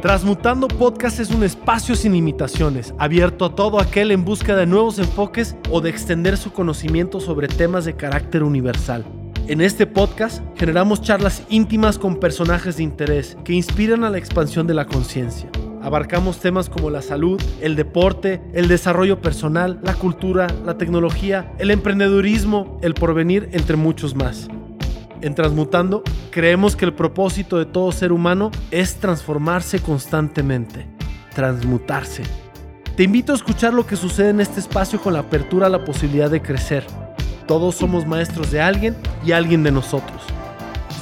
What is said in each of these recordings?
Transmutando Podcast es un espacio sin limitaciones, abierto a todo aquel en busca de nuevos enfoques o de extender su conocimiento sobre temas de carácter universal. En este podcast generamos charlas íntimas con personajes de interés que inspiran a la expansión de la conciencia. Abarcamos temas como la salud, el deporte, el desarrollo personal, la cultura, la tecnología, el emprendedurismo, el porvenir, entre muchos más. En Transmutando, creemos que el propósito de todo ser humano es transformarse constantemente, transmutarse. Te invito a escuchar lo que sucede en este espacio con la apertura a la posibilidad de crecer. Todos somos maestros de alguien y alguien de nosotros.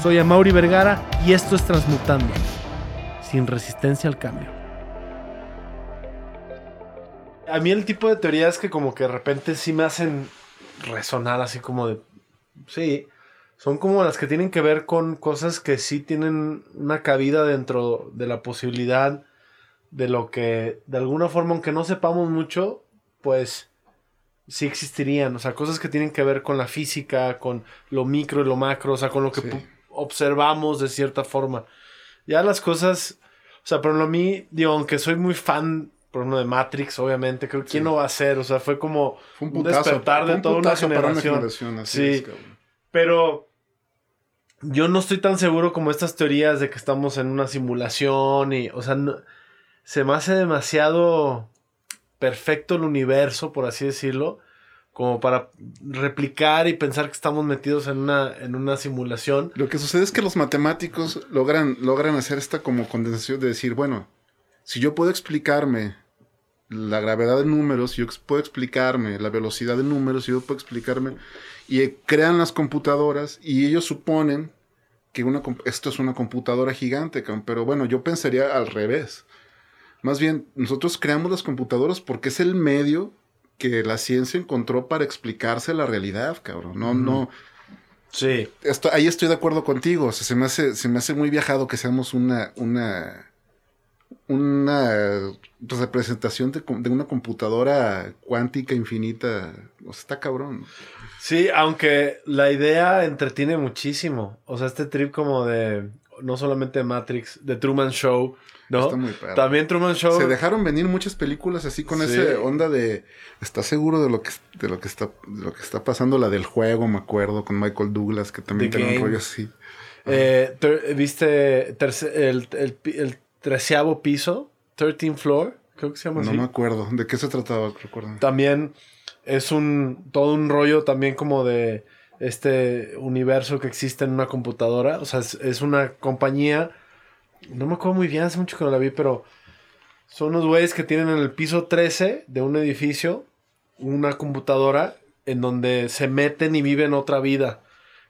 Soy Amaury Vergara y esto es Transmutando, sin resistencia al cambio. A mí el tipo de teorías que como que de repente sí me hacen resonar así como de... Sí, son como las que tienen que ver con cosas que sí tienen una cabida dentro de la posibilidad de lo que de alguna forma, aunque no sepamos mucho, pues sí existirían. O sea, cosas que tienen que ver con la física, con lo micro y lo macro, o sea, con lo que Sí. observamos de cierta forma. Ya las cosas, o sea, pero a mí, digo, aunque soy muy fan, por ejemplo, de Matrix, obviamente, creo que quién no va a ser, o sea, fue como Fue un despertar fue de toda una para generación. generación, así Sí. es. Pero yo no estoy tan seguro como estas teorías de que estamos en una simulación y, o sea, no- se me hace demasiado perfecto el universo, por así decirlo, como para replicar y pensar que estamos metidos en una, en una simulación. Lo que sucede es que los matemáticos logran, logran hacer esta como condensación de decir, bueno, si yo puedo explicarme la gravedad de números, si yo puedo explicarme la velocidad de números, si yo puedo explicarme, y eh, crean las computadoras y ellos suponen que una, esto es una computadora gigante, pero bueno, yo pensaría al revés. Más bien, nosotros creamos las computadoras porque es el medio que la ciencia encontró para explicarse la realidad, cabrón. No, no, Sí. esto, ahí estoy de acuerdo contigo. O sea, se me hace, se me hace muy viajado que seamos una, una, una representación de, de una computadora cuántica infinita. O sea, está cabrón. Sí, aunque la idea entretiene muchísimo. O sea, este trip como de, no solamente Matrix, de Truman Show, ¿no? Está muy padre. También Truman Show. Se dejaron venir muchas películas así con Sí. esa onda de ¿estás seguro de lo que de lo que está de lo que está pasando? La del juego, me acuerdo, con Michael Douglas, que también tiene un rollo así. Eh, ter- ¿Viste terce- el, el, el treceavo piso? 13 floor, creo que se llama No así. me acuerdo. ¿De qué se trataba? También es un todo un rollo también como de este universo que existe en una computadora. O sea, es, es una compañía. No me acuerdo muy bien, hace mucho que no la vi, pero son unos güeyes que tienen en el piso 13 de un edificio una computadora en donde se meten y viven otra vida.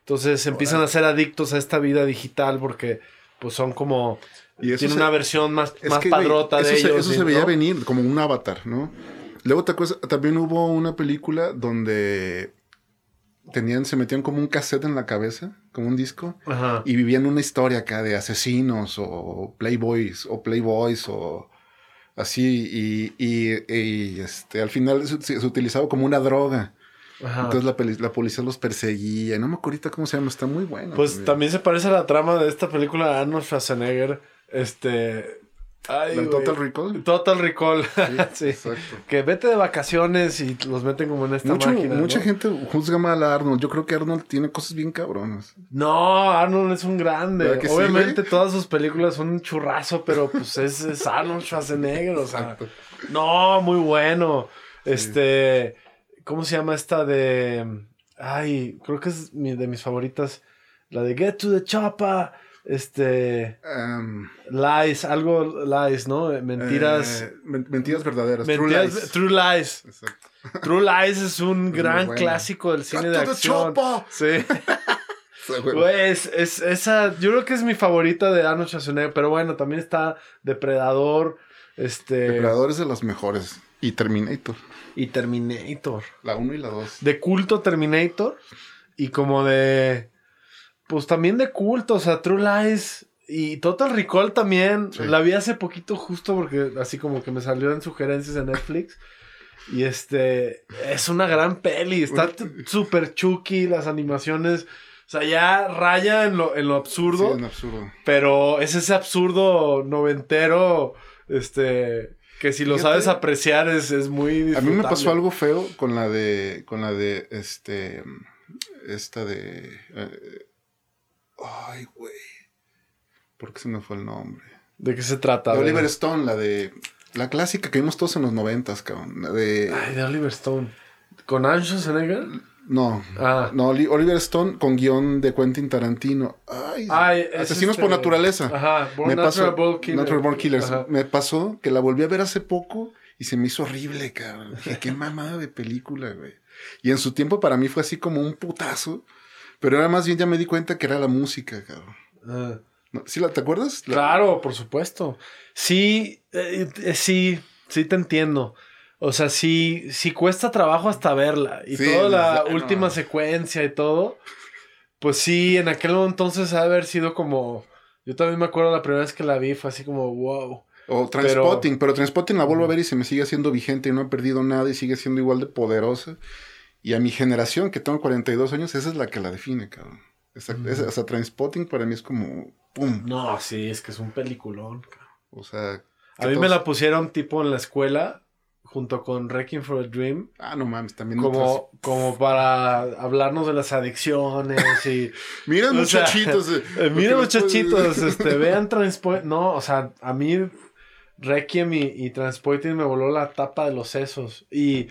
Entonces empiezan a ser adictos a esta vida digital porque pues son como... Y eso Tiene se- una versión más, más que, padrota eso de se, ellos. Eso se veía ¿no? venir como un avatar, ¿no? Luego te acuerdas, también hubo una película donde tenían, se metían como un cassette en la cabeza, como un disco, Ajá. y vivían una historia acá de asesinos o playboys o playboys o así, y, y- y, este, al final se, se utilizaba como una droga. Ajá. Entonces la, policía los perseguía. No me acuerdo ahorita cómo se llama, está muy bueno. Pues también se parece a la trama de esta película de Arnold Schwarzenegger. Este. Ay, ¿La güey. Total Recall? Total Recall. Sí. Exacto. Que vete de vacaciones y los meten como en esta Mucho- máquina. mucha ¿no? gente juzga mal a Arnold. Yo creo que Arnold tiene cosas bien cabronas. No, Arnold es un grande. ¿Verdad que sí, Obviamente todas sus películas son un churrazo, pero pues es, es Arnold Schwarzenegger, o sea. Exacto. No, muy bueno. Este. ¿Cómo se llama esta de. Ay, creo que es mi- de mis favoritas. La de Get to the Choppa. Este. Um, Lies, algo lies, ¿no? Mentiras. eh, men- mentiras verdaderas. True lies. True Lies. Exacto. True Lies es un gran clásico del cine de acción. chopper. Sí. O sea, güey, Güey, es, es- esa, yo creo que es mi favorita de Arnold Schwarzenegger, pero bueno, también está Depredador, este, Depredador es de las mejores. Y Terminator. y Terminator. La 1 y la 2. De culto Terminator y como de, pues también de culto, o sea, True Lies y Total Recall también. Sí. La vi hace poquito justo porque así como que me salió en sugerencias en Netflix. Y este, es una gran peli, está súper chucky, las animaciones O sea, ya raya en lo, en lo absurdo. Sí, en absurdo. Pero es ese absurdo noventero, este, que si lo Fíjate. sabes apreciar es, es muy A mí me pasó algo feo con la de. con la de. este. Esta de. eh, ay, güey. ¿Por qué se me fue el nombre? ¿De qué se trata? De. Oliver Stone, la de. La clásica que vimos todos en los noventas, cabrón. La de. Ay, de Oliver Stone. ¿Con Arnold Schwarzenegger? No. Ah. No, Oli- Oliver Stone con guion de Quentin Tarantino. Ay, Ay, es Asesinos este- por naturaleza. Ajá, Born me pasó, Natural Born Killer. Natural Born Killers. Ajá. Me pasó que la volví a ver hace poco y se me hizo horrible, cabrón. Dije, qué mamada de película, güey. Y en su tiempo para mí fue así como un putazo. Pero ahora más bien ya me di cuenta que era la música, cabrón. Ah. ¿No? ¿Sí la, ¿Te acuerdas? La- Claro, por supuesto. Sí, eh, eh, sí, sí te entiendo. O sea, sí, sí cuesta trabajo hasta verla. Y Sí, toda la última secuencia y todo. Pues sí, en aquel entonces ha de haber sido como. Yo también me acuerdo la primera vez que la vi, fue así como, wow. O Transpotting, pero, Transpotting la vuelvo a ver y se me sigue haciendo vigente y no he perdido nada y sigue siendo igual de poderosa. Y a mi generación, que tengo 42 años, esa es la que la define, cabrón. Esa, Mm. esa- o sea, Transpotting para mí es como, ¡pum! No, sí, es que es un peliculón. cabrón. O sea... A mí me la pusieron tipo en la escuela, junto con Wrecking for a Dream. Ah, no mames, también... Como, como para hablarnos de las adicciones y... Mira, O sea, muchachitos. eh, Eh, muchachitos, este, vean Transpoint. No, o sea, a mí Requiem y, y me voló la tapa de los sesos. Y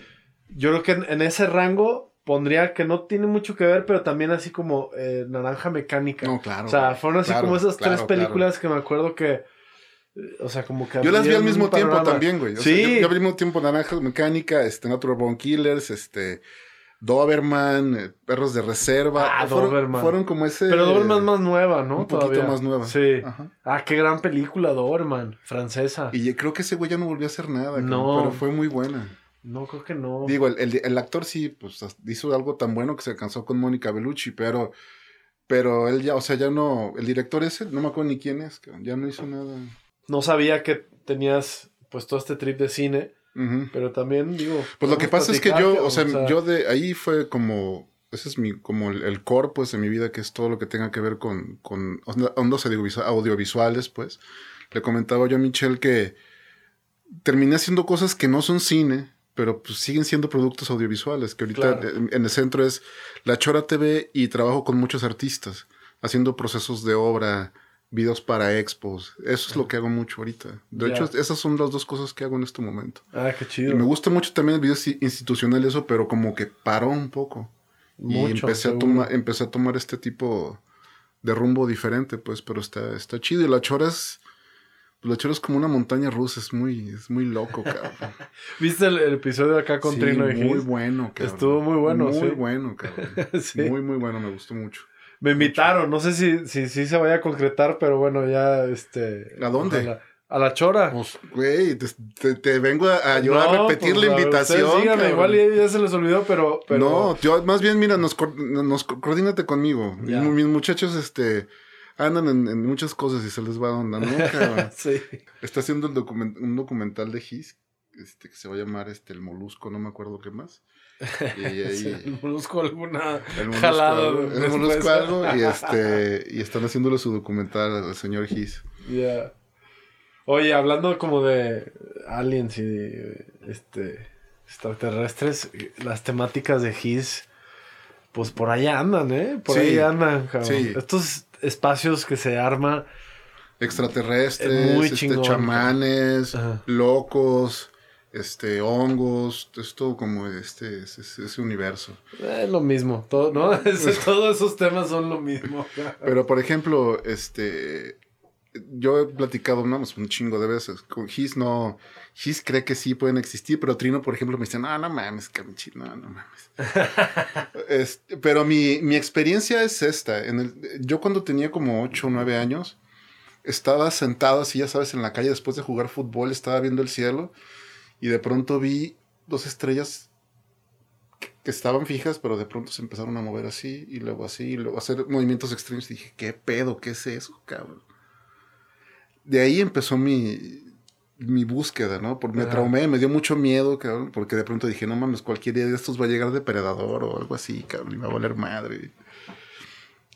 yo creo que en, en ese rango pondría que no tiene mucho que ver, pero también así como eh, Naranja Mecánica. No, claro. o sea, fueron así claro, como esas claro, tres películas que me acuerdo que. eh, O sea, como que. Yo las vi al mismo tiempo panorama. también, güey. O sí. sea, yo, yo al mismo tiempo Naranja Mecánica, este, Natural Born Killers, este, Doberman, eh, Perros de Reserva. Ah, fueron, Doberman. Fueron como ese... Pero Doberman más nueva, ¿no? Un poquito Todavía. más nueva. Sí. Ajá. Ah, qué gran película, Doberman. Francesa. Y creo que ese güey ya no volvió a hacer nada, No. pero fue muy buena. No, creo que no. Digo, el, el- el actor sí, pues hizo algo tan bueno que se alcanzó con Mónica Bellucci, pero, pero él ya, o sea, ya no, el director ese, no me acuerdo ni quién es, ya no hizo nada. No sabía que tenías pues todo este trip de cine, pero también digo... Pues lo que pasa es que yo, o sea, yo de ahí fue como, ese es mi, como el, el core, pues, de mi vida, que es todo lo que tenga que ver con, con onda- ondas audiovisuales, pues. Le comentaba yo a Michelle que terminé haciendo cosas que no son cine, pero pues siguen siendo productos audiovisuales, que ahorita Claro. en, en el centro es La Chora TV y trabajo con muchos artistas, haciendo procesos de obra, videos para expos. Eso es lo que hago mucho ahorita. De hecho, esas son las dos cosas que hago en este momento. Ah, qué Y chido. me gusta mucho también el video institucional eso, pero como que paró un poco. Mucho, y empecé a, tomar, empecé a tomar este tipo de rumbo diferente, pues, pero está, está chido. Y la chora es, la chora es como una montaña rusa, es muy, es muy loco, cabrón. ¿Viste el, el episodio acá con Sí, Trino y muy Gis? bueno, cabrón. Estuvo muy bueno, Muy sí. bueno, cabrón. Sí. Muy, muy bueno, me gustó mucho. Me invitaron, no sé si, si, si se vaya a concretar, pero bueno, ya este... ¿A dónde? A la chora. Pues, güey, te, te- te vengo a, a yo a repetir pues, la invitación. cabrón. igual ya, ya se les olvidó, pero... pero... No, yo más bien, mira, nos, co- nos co- coordínate conmigo. Mis muchachos, este, andan en, en muchas cosas y se les va onda, ¿no? cabrón? sí. Está haciendo el document- un documental de Gis, este, que se va a llamar este, El Molusco, no me acuerdo qué más. Y ahí, Sí, el molusco alguna el molusco, jalada algo, el molusco algo, y este, y están haciéndole su documental al señor Gis. Ya. Oye, hablando como de aliens y este extraterrestres, las temáticas de His, pues por ahí andan, ¿eh? Por Sí, ahí andan, cabrón. sí. Estos espacios que se arma. Extraterrestres, Muy este, chamanes, Ajá. locos, este, hongos, es todo como este, ese, ese universo. Es lo mismo, todo, ¿no? Es- todos esos temas son lo mismo. Pero, por ejemplo, este. Yo he platicado no, pues, un chingo de veces. Con Gis no. Gis cree que sí pueden existir, pero Trino, por ejemplo, me dice: No, no mames, no, no mames. Este, pero mi, mi experiencia es esta. En el, yo, cuando tenía como 8 o 9 años, estaba sentado así, ya sabes, en la calle después de jugar fútbol, estaba viendo el cielo y de pronto vi dos estrellas que- que estaban fijas, pero de pronto se empezaron a mover así y luego así y luego hacer movimientos extraños y dije, ¿qué pedo? ¿Qué es eso, cabrón? De ahí empezó mi, mi búsqueda, ¿no? Porque me Ajá. traumé, me dio mucho miedo, cabrón, porque de pronto dije, no mames, cualquier día de estos va a llegar depredador o algo así, cabrón, y me va a valer madre.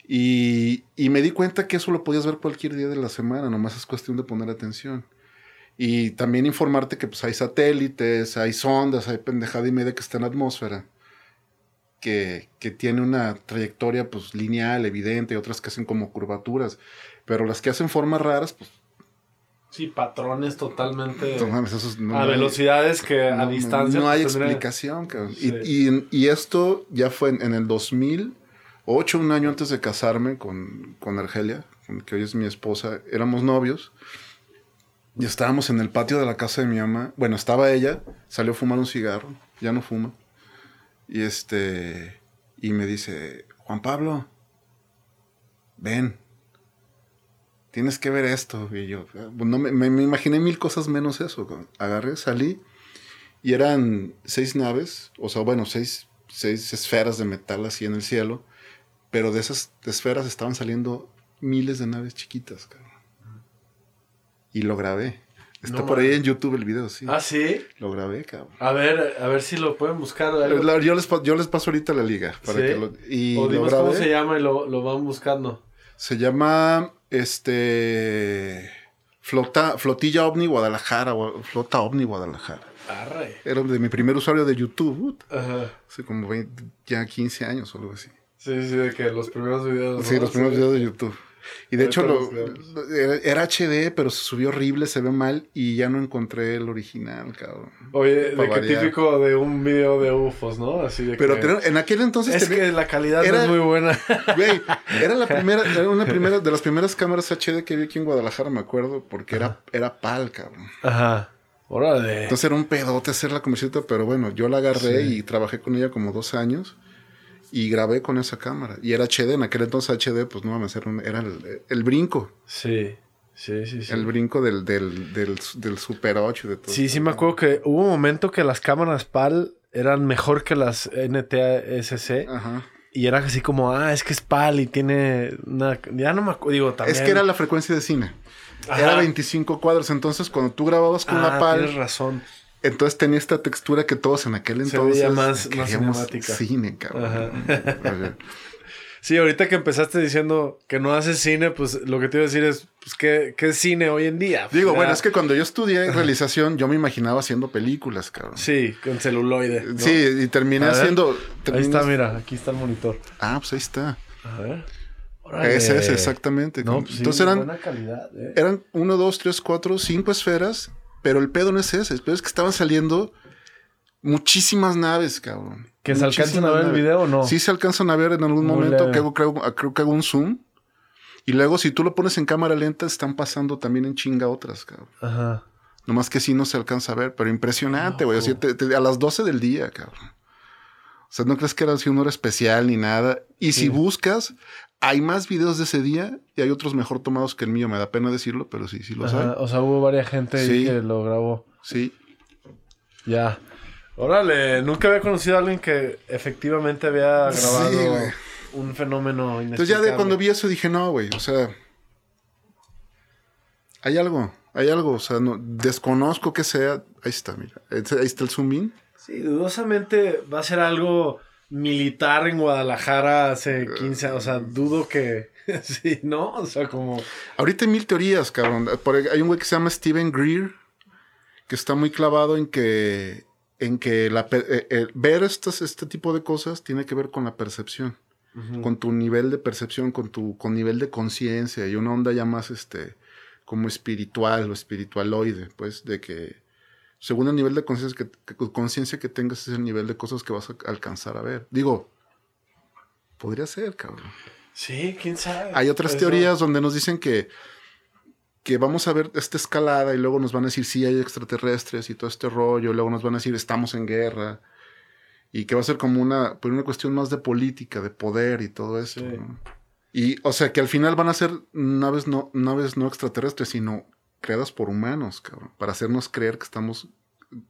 Y, y me di cuenta que eso lo podías ver cualquier día de la semana, nomás es cuestión de poner atención. Y también informarte que pues, hay satélites, hay sondas, hay pendejada y media que está en la atmósfera. Que, que tiene una trayectoria pues lineal, evidente, y otras que hacen como curvaturas. Pero las que hacen formas raras, pues Sí, patrones totalmente. no mames, esos no- a no hay- velocidades que a no, distancia. No hay pues, tendría- explicación, cabrón. Sí. Y, y- y esto ya fue en, en el 2008, un año antes de casarme con, con Argelia, que hoy es mi esposa. Éramos novios. Y estábamos en el patio de la casa de mi mamá. Bueno, estaba ella, salió a fumar un cigarro, ya no fuma. Y este. Y me dice: Juan Pablo, ven. Tienes que ver esto. Y yo, "Ah, no me, me- imaginé mil cosas menos eso. Agarré, salí y eran seis naves, o sea, bueno, seis, seis esferas de metal así en el cielo, pero de esas esferas estaban saliendo miles de naves chiquitas, cabrón. Y lo grabé. Está No por ahí en YouTube el video, sí. Ah, sí. Lo grabé, cabrón. A ver, a ver si lo pueden buscar. algo. Yo les, yo les paso ahorita la liga. Para ¿Sí? que lo, y o lo grabé. cómo se llama y lo, lo van buscando. Se llama este Flota, Flotilla OVNI Guadalajara, Flota OVNI Guadalajara. Arre. Era de mi primer usuario de YouTube, ut, Ajá. hace como 20, ya 15 años o algo así. Sí, sí, de que los primeros videos. Sí, ¿no? los primeros videos de YouTube. Y de hecho lo- era, HD, pero se subió horrible, se ve mal y ya no encontré el original, cabrón. Oye, de que típico de un video de UFOs, ¿no? Así de Pero que... tener- en aquel entonces es que la calidad no era- es muy buena. Güey, era la primera, era una primera, de las primeras cámaras HD que vi aquí en Guadalajara, me acuerdo, porque era, era PAL, cabrón. Ajá. Órale. Entonces era un pedote hacer la comercialita, pero bueno, yo la agarré Sí. y trabajé con ella como dos años y grabé con esa cámara. Y era HD, en aquel entonces HD, pues no mames, era, un- era el, el brinco, Sí. Sí, sí, sí. el brinco del, del, del, del Super 8 y de todo. Sí, sí me acuerdo que hubo un momento que las cámaras PAL eran mejor que las NTSC Ajá. y era así como, ah, es que es PAL y tiene una... Ya no me acuerdo, digo, también... Es que era la frecuencia de cine. Ajá. Era 25 cuadros, entonces cuando tú grababas con la Ah, PAL, tienes razón. Entonces tenía esta textura que todos en aquel Se entonces veía más- cinemática. cine, cabrón. Sí, ahorita que empezaste diciendo que no haces cine, pues lo que te iba a decir es, pues, ¿qué, qué es cine hoy en día? Digo, bueno, es que cuando yo estudié realización, yo me imaginaba haciendo películas, cabrón. Sí, con celuloide. ¿no? Sí, y terminé ver. haciendo. Ahí está, mira, aquí está el monitor. Ah, pues ahí está. A ver. Órale. Ese es exactamente. No, pues sí, Entonces eran, buena calidad, eh. eran uno, dos, tres, cuatro, cinco esferas, pero el pedo no es ese. El pedo es que estaban saliendo muchísimas naves, cabrón. ¿Que se alcanzan a ver el video o no? Sí se alcanzan a ver en algún Muy momento. Que hago, creo, creo que hago un zoom. Y luego, si tú lo pones en cámara lenta, están pasando también en chinga otras, cabrón. Ajá. Nomás que sí no se alcanza a ver, pero impresionante, güey. Te- a las 12 del día, cabrón. O sea, no crees que era así una hora especial ni nada. Y Sí. si buscas, hay más videos de ese día y hay otros mejor tomados que el mío. Me da pena decirlo, pero sí, sí los Ajá, hay. O sea, hubo varias gente ahí que lo grabó. Sí. Ya. Órale, nunca había conocido a alguien que efectivamente había grabado un fenómeno Entonces ya de cuando vi eso dije, no, güey, o sea, hay algo, hay algo, o sea, no, desconozco que sea. Ahí está, mira, ahí está el zoom in. Sí, dudosamente va a ser algo militar en Guadalajara hace 15 años. O sea, dudo que... sí, ¿no? O sea, como... Ahorita hay mil teorías, cabrón. Hay un güey que se llama Steven Greer, que está muy clavado en que, en que la, eh, eh, ver estas, este tipo de cosas tiene que ver con la percepción, con tu nivel de percepción, con tu con nivel de conciencia y una onda ya más este como espiritual o espiritualoide, pues, de que según el nivel de conciencia que, que- conciencia que tengas es el nivel de cosas que vas a alcanzar a ver. Digo, podría ser, cabrón. Sí, quién sabe. Hay otras Eso- teorías donde nos dicen que, que vamos a ver esta escalada y luego nos van a decir sí hay extraterrestres y todo este rollo, y luego nos van a decir estamos en guerra y que va a ser como una, pues una cuestión más de política, de poder y todo. Sí. ¿no? Y o sea que al final van a ser naves no, naves no extraterrestres, sino creadas por humanos, cabrón, para hacernos creer que estamos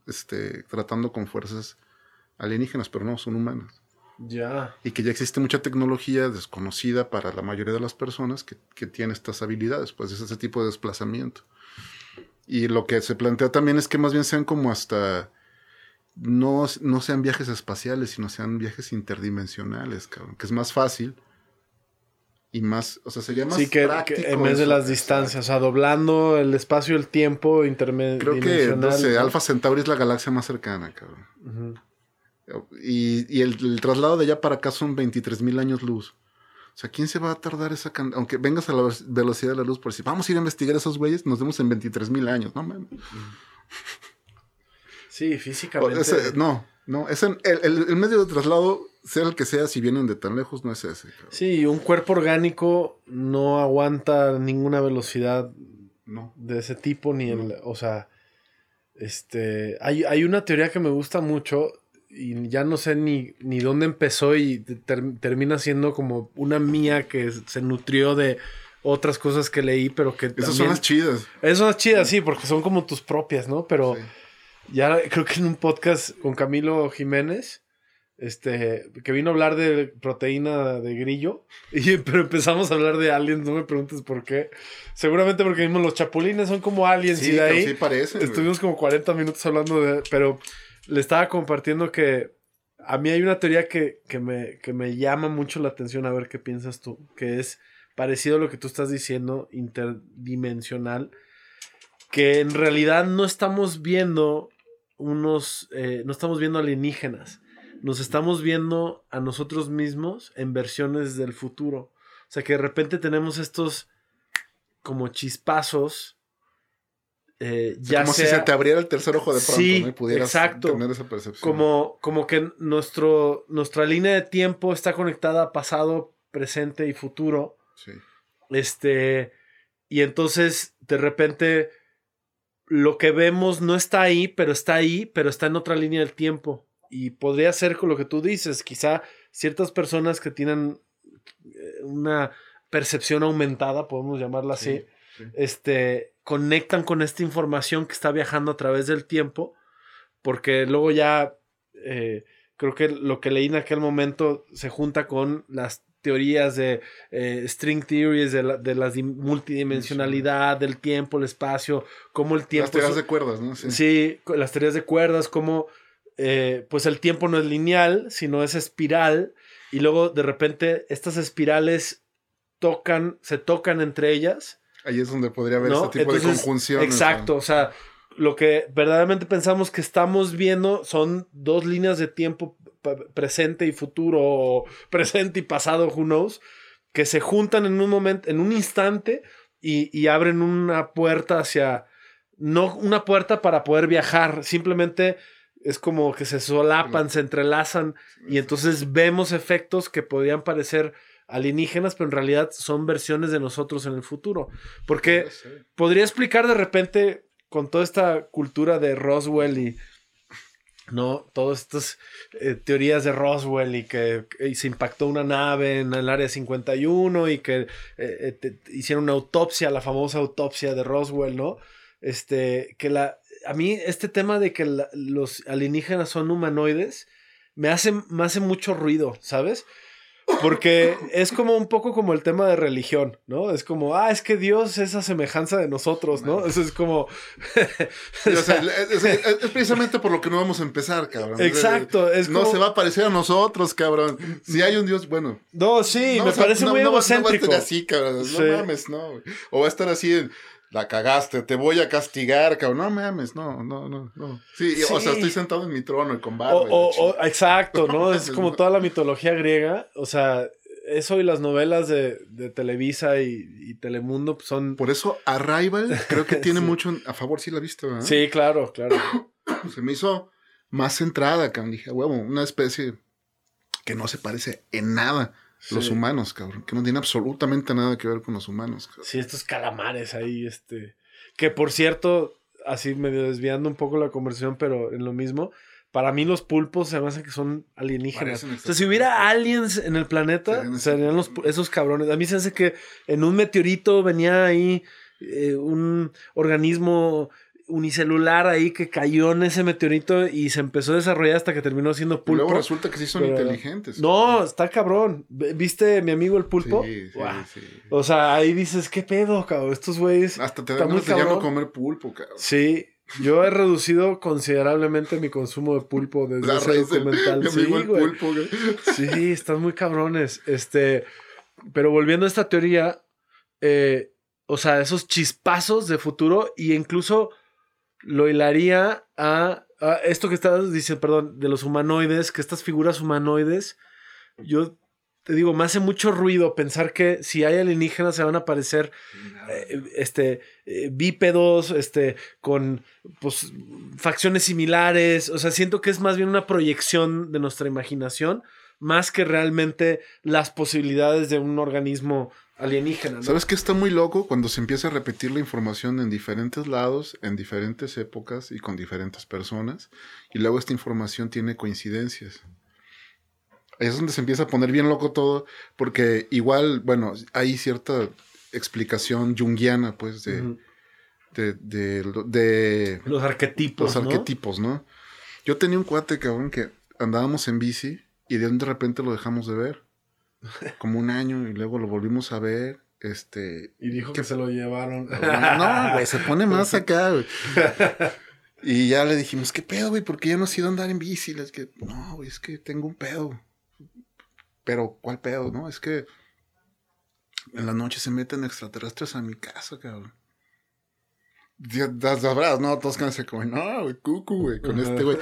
este, tratando con fuerzas alienígenas, pero no, son humanas Ya. y que ya existe mucha tecnología desconocida para la mayoría de las personas que, que tiene estas habilidades, pues es ese tipo de desplazamiento. Y lo que se plantea también es que más bien sean como hasta, no, no sean viajes espaciales, sino sean viajes interdimensionales, cabrón, que es más fácil y más, o sea, sería más Sí, que, práctico que en vez de eso, las distancias, o sea, doblando el espacio y el tiempo intermedio. Creo que, no sé, Alpha Centauri es la galaxia más cercana, cabrón. Y, y el, el, traslado de allá para acá son 23 mil años luz. O sea, ¿quién se va a tardar esa cantidad? Aunque vengas a la velocidad de la luz, por si vamos a ir a investigar a esos güeyes, nos vemos en 23 mil años, no mames. Sí, físicamente. Ese, no, no, es el, el, el, medio de traslado, sea el que sea, si vienen de tan lejos, no es ese. Sí, un cuerpo orgánico no aguanta ninguna velocidad no. de ese tipo, ni el, o sea, este, hay, hay una teoría que me gusta mucho y ya no sé ni, ni dónde empezó y ter, termina siendo como una mía que se nutrió de otras cosas que leí, pero que... Esas también, son las chidas. Esas son las chidas, sí, porque son como tus propias, ¿no? Pero... Sí. Ya creo que en un podcast con Camilo Jiménez, este, que vino a hablar de proteína de grillo, y, pero empezamos a hablar de aliens, no me preguntes por qué. Seguramente porque mismo los chapulines son como aliens sí, y de ahí sí parecen, estuvimos como 40 minutos hablando de... Pero le estaba compartiendo que a mí hay una teoría que, que, me, que me llama mucho la atención, a ver qué piensas tú, que es parecido a lo que tú estás diciendo, interdimensional, que en realidad no estamos viendo unos, eh, no estamos viendo alienígenas, nos estamos viendo a nosotros mismos en versiones del futuro. O sea que de repente tenemos estos como chispazos. Eh, ya como sea, si se te abriera el tercer ojo de pronto, sí, ¿no? Y pudieras exacto. tener esa percepción. Como, como que nuestro, nuestra línea de tiempo está conectada a pasado, presente y futuro. Sí. Este. Y entonces, de repente, lo que vemos no está ahí, pero está ahí, pero está en otra línea del tiempo. Y podría ser con lo que tú dices, quizá ciertas personas que tienen eh, una percepción aumentada, podemos llamarla así, Sí, sí. este, conectan con esta información que está viajando a través del tiempo, porque luego ya eh, creo que lo que leí en aquel momento se junta con las teorías de eh, string theories, de la, de la multidimensionalidad, del tiempo, el espacio, cómo el tiempo... Las teorías de cuerdas, ¿no? Sí. sí, las teorías de cuerdas, cómo eh, pues el tiempo no es lineal, sino es espiral, y luego de repente estas espirales tocan, se tocan entre ellas. Ahí es donde podría haber ¿no? este tipo Entonces, de conjunción. Exacto, o sea, lo que verdaderamente pensamos que estamos viendo son dos líneas de tiempo presente y futuro, o presente y pasado, who knows, que se juntan en un momento, en un instante y, y, abren una puerta hacia, no una puerta para poder viajar, simplemente es como que se solapan, se entrelazan y entonces vemos efectos que podrían parecer alienígenas, pero en realidad son versiones de nosotros en el futuro. Porque podría explicar de repente con toda esta cultura de Roswell y no todas estas eh, teorías de Roswell y que se impactó una nave en el área 51 y que eh, te, hicieron una autopsia, la famosa autopsia de Roswell, ¿no? Este, que la, a mí este tema de que los alienígenas son humanoides me hace, me hace mucho ruido, ¿sabes? Porque es como un poco como el tema de religión, ¿no? Es como, ah, es que Dios es a semejanza de nosotros, ¿no? Eso es como. sí, o sea, es, es, es, precisamente por lo que no vamos a empezar, cabrón. Exacto. Es no como... se va a parecer a nosotros, cabrón. Si hay un Dios, bueno. No, sí, no, me o sea, parece no, muy no, egocéntrico. No va a estar así, cabrón. Sí. No mames, no. O va a estar así en la cagaste, te voy a castigar, cabrón. No mames, no, no, no, no. Sí, sí. o sea, estoy sentado en mi trono y con barba. O, o, o, exacto, ¿no? es como toda la mitología griega. O sea, eso y las novelas de, de Televisa y, y, Telemundo pues son. Por eso Arrival creo que tiene sí. mucho a favor, sí la visto, ¿eh? Sí, claro, claro. Se me hizo más centrada, cabrón. Dije, huevo, una especie que no se parece en nada Sí. los humanos, cabrón, que no tiene absolutamente nada que ver con los humanos. Cabrón. Sí, estos calamares ahí, este, que por cierto, así medio desviando un poco la conversación, pero en lo mismo, para mí los pulpos se me hace que son alienígenas. O sea, si hubiera aliens en el planeta, serían los, esos cabrones. A mí se hace que en un meteorito venía ahí eh, un organismo unicelular ahí que cayó en ese meteorito y se empezó a desarrollar hasta que terminó siendo pulpo. Y luego resulta que sí son pero, inteligentes. No, está cabrón. ¿Viste mi amigo el pulpo? Sí, sí, wow. sí. O sea, ahí dices, ¿qué pedo, cabrón? Estos güeyes. Hasta te dan ganas de ya no comer pulpo, cabrón. Sí. Yo he reducido considerablemente mi consumo de pulpo desde La ese documental. El, sí, el güey. Pulpo, güey. Sí, están muy cabrones. Este. pero volviendo a esta teoría, eh, o sea, esos chispazos de futuro y incluso lo hilaría a, a esto que estás diciendo, perdón, de los humanoides, que estas figuras humanoides, yo te digo, me hace mucho ruido pensar que si hay alienígenas se van a aparecer eh, este, eh, bípedos, este, con pues, facciones similares. O sea, siento que es más bien una proyección de nuestra imaginación, más que realmente las posibilidades de un organismo alienígena. ¿no? ¿Sabes qué está muy loco? Cuando se empieza a repetir la información en diferentes lados, en diferentes épocas y con diferentes personas, y luego esta información tiene coincidencias. Ahí es donde se empieza a poner bien loco todo, porque igual, bueno, hay cierta explicación junguiana, pues, de, Ujú. de, de, de Los arquetipos. los ¿no? arquetipos, ¿no? Yo tenía un cuate, cabrón, que andábamos en bici y de de repente lo dejamos de ver. Como un año y luego lo volvimos a ver. Este. Y dijo que se lo llevaron. No, güey, se pone más acá, güey. Y ya le dijimos, ¿qué pedo, güey? ¿Por qué ya no has ido a andar en bici? Es que, no, güey, es que tengo un pedo. Pero, ¿cuál pedo? No, es que en la noche se meten extraterrestres a mi casa, cabrón. Ya sabrás, ¿no? Todos quedan como, no, güey, cucu, güey, con este, güey.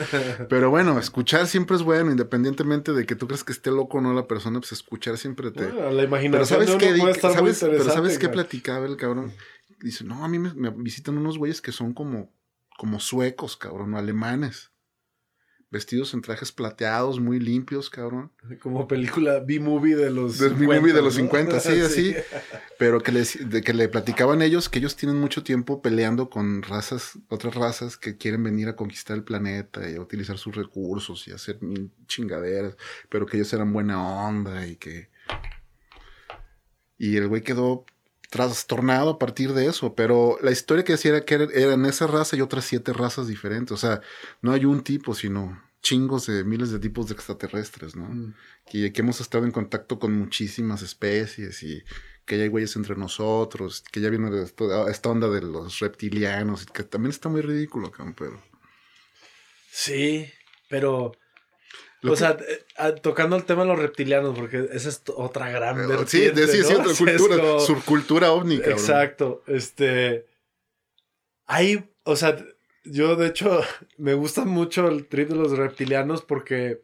Pero bueno, escuchar siempre es bueno, independientemente de que tú creas que esté loco o no la persona, pues escuchar siempre te... Bueno, la Pero imaginación ¿sabes de uno qué? puede muy ¿Sabes, pero ¿sabes qué platicaba el cabrón? Dice, no, a mí me, me visitan unos güeyes que son como, como suecos, cabrón, alemanes. Vestidos en trajes plateados, muy limpios, cabrón. Como película B-movie de los De B-movie de los ¿no? 50, sí, así. Pero que, les, de que le platicaban ellos que ellos tienen mucho tiempo peleando con razas, otras razas que quieren venir a conquistar el planeta y a utilizar sus recursos y hacer mil chingaderas, pero que ellos eran buena onda y que... Y el güey quedó trastornado a partir de eso, pero la historia que decía era que era- eran esa raza y otras siete razas diferentes, o sea, no hay un tipo, sino chingos de miles de tipos de extraterrestres, ¿no? Mm. que, que hemos estado en contacto con muchísimas especies y que ya hay güeyes entre nosotros, que ya viene esta onda de los reptilianos, que también está muy ridículo, cabrón, pero... Sí, pero. Lo o que- sea, eh, ah, tocando el tema de los reptilianos, porque esa es otra gran sí, vertiente, de, sí, sí, ¿no? otra cultura, como- subcultura cabrón. Exacto. Este. Hay. O sea, yo de hecho me gusta mucho el trip de los reptilianos porque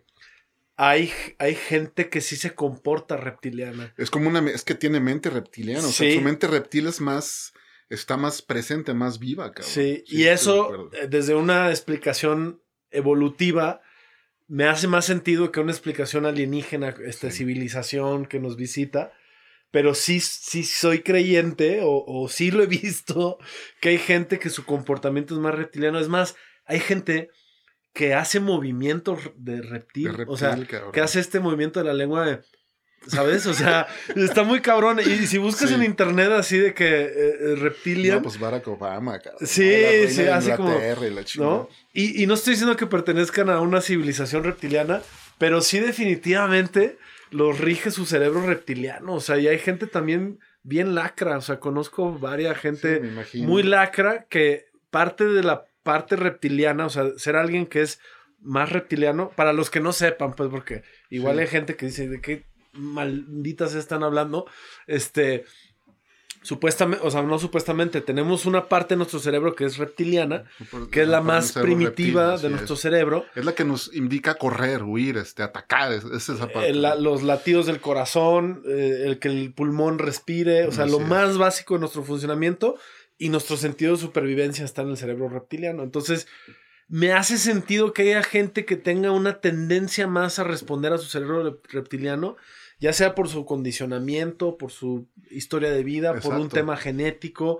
hay, hay gente que sí se comporta reptiliana. Es como una... Es que tiene mente reptiliana, o sea, Sí. su mente reptil es más... Está más presente, más viva, cabrón. Sí, y eso, eh, desde una explicación evolutiva, me hace más sentido que una explicación alienígena, esta Sí. civilización que nos visita. Pero sí, sí soy creyente, o, o sí lo he visto, que hay gente que su comportamiento es más reptiliano. Es más, hay gente que hace movimientos de reptil. De reptil, o sea, cabrón. que hace este movimiento de la lengua de. ¿Sabes? O sea, está muy cabrón. Y si buscas Sí. en internet así de que eh, eh, reptilian. No, pues Barack Obama, cabrón. Sí, sí, así como, y la. ¿no? Y, y no estoy diciendo que pertenezcan a una civilización reptiliana, pero sí definitivamente los rige su cerebro reptiliano. O sea, y hay gente también bien lacra. O sea, conozco varias gente Sí, muy lacra que parte de la parte reptiliana, o sea, ser alguien que es más reptiliano, para los que no sepan, pues, porque igual Sí. hay gente que dice de qué malditas están hablando, este, supuestamente, o sea, no supuestamente, tenemos una parte de nuestro cerebro que es reptiliana, que es la más primitiva reptil, de nuestro es. cerebro. Es la que nos indica correr, huir, este, atacar. Es, es esa parte. Eh, la- los latidos del corazón, eh, el que el pulmón respire, o sea, Así lo es. más básico de nuestro funcionamiento y nuestro sentido de supervivencia está en el cerebro reptiliano. Entonces, me hace sentido que haya gente que tenga una tendencia más a responder a su cerebro rep- reptiliano, ya sea por su condicionamiento, por su historia de vida, por un tema genético.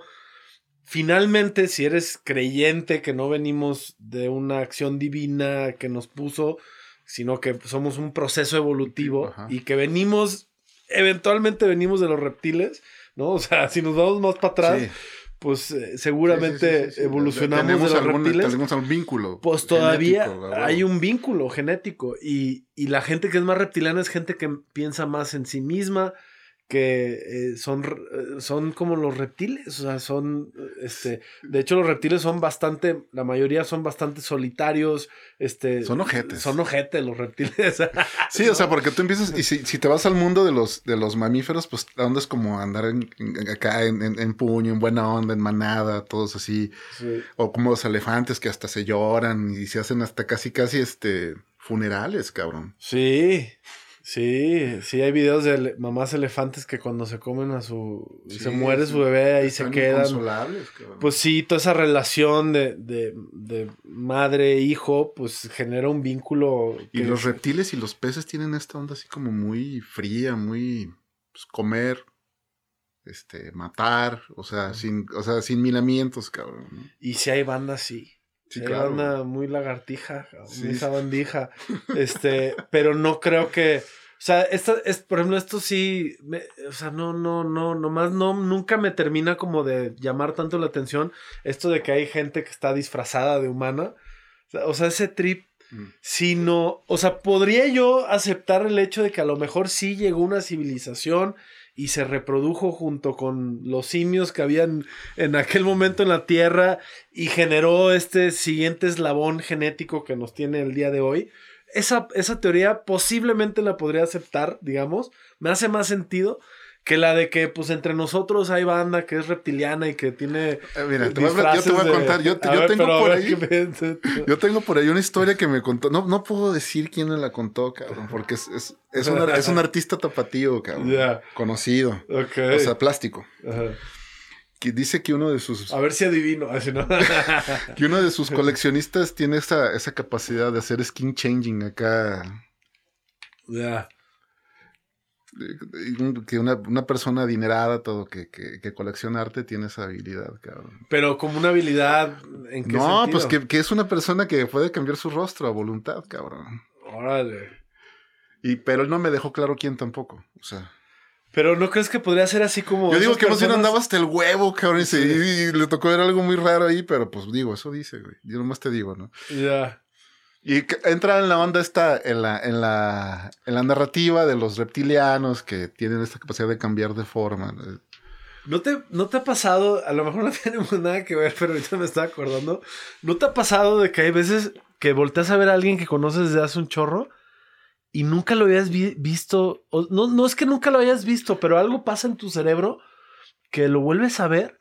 Finalmente, si eres creyente que no venimos de una acción divina que nos puso, sino que somos un proceso evolutivo Ajá. y que venimos, eventualmente venimos de los reptiles, ¿no? O sea, si nos vamos más para atrás, Sí. Pues eh, seguramente sí, sí, sí. evolucionamos Tenemos de los algún- reptiles. Tenemos algún vínculo. Pues todavía hay un vínculo genético y, y la gente que es más reptiliana es gente que piensa más en sí misma, que eh, son, eh, son como los reptiles, o sea, son, este, de hecho los reptiles son bastante, la mayoría son bastante solitarios, este. Son ojetes. Son ojetes los reptiles. sí, o sea, porque tú empiezas, y si, si, te vas al mundo de los, de los mamíferos, pues la onda es como andar en, acá en, en, puño, en buena onda, en manada, todos así, o como los elefantes que hasta se lloran y se hacen hasta casi, casi, este, funerales, cabrón. Sí. Sí, sí hay videos de mamás elefantes que cuando se comen a su... se muere su bebé, ahí se quedan. Pues sí, toda esa relación de, de, de madre-hijo, pues genera un vínculo. Y los reptiles y los peces tienen esta onda así como muy fría, muy... Pues, comer, este, matar, o sea, sin, o sea, sin milamientos, cabrón. Y si hay bandas, sí. Sí, claro. banda muy lagartija, muy sabandija. Este, pero no creo que. O sea, esto es, por ejemplo, esto sí. o sea, no, no, no, nomás no, nunca me termina como de llamar tanto la atención. Esto de que hay gente que está disfrazada de humana. O sea, ese trip. Mm. Si no. O sea, podría yo aceptar el hecho de que a lo mejor sí llegó una civilización y se reprodujo junto con los simios que habían en aquel momento en la Tierra y generó este siguiente eslabón genético que nos tiene el día de hoy. Esa, esa teoría posiblemente la podría aceptar, digamos, me hace más sentido que la de que, pues, entre nosotros hay banda que es reptiliana y que tiene. Eh, mira, yo te voy a contar. Yo, tengo por ahí. yo tengo por ahí una historia que me contó. No, no puedo decir quién me la contó, cabrón, porque es, es, es, un artista tapatío, cabrón. Conocido. O sea, plástico. Que dice que uno de sus. A ver si adivino. que uno de sus coleccionistas tiene esa, esa capacidad de hacer skin changing acá. Ya que una, persona adinerada, todo, que, que, colecciona arte, tiene esa habilidad, cabrón. Pero como una habilidad, ¿en qué No, pues que, es una persona que puede cambiar su rostro a voluntad, cabrón. Órale. Y, pero él no me dejó claro quién tampoco, o sea... Pero ¿no crees que podría ser así como... Yo digo que más bien andaba hasta el huevo, cabrón, y, le tocó ver algo muy raro ahí, pero pues digo, eso dice, güey. Yo nomás te digo, ¿no? Ya. Y entra en la onda esta, en la, en la, en la narrativa de los reptilianos que tienen esta capacidad de cambiar de forma. ¿No te, ¿No te ha pasado, a lo mejor no tenemos nada que ver, pero ahorita me estaba acordando, ¿no te ha pasado de que hay veces que volteas a ver a alguien que conoces desde hace un chorro y nunca lo habías visto, no, no es que nunca lo hayas visto, pero algo pasa en tu cerebro que lo vuelves a ver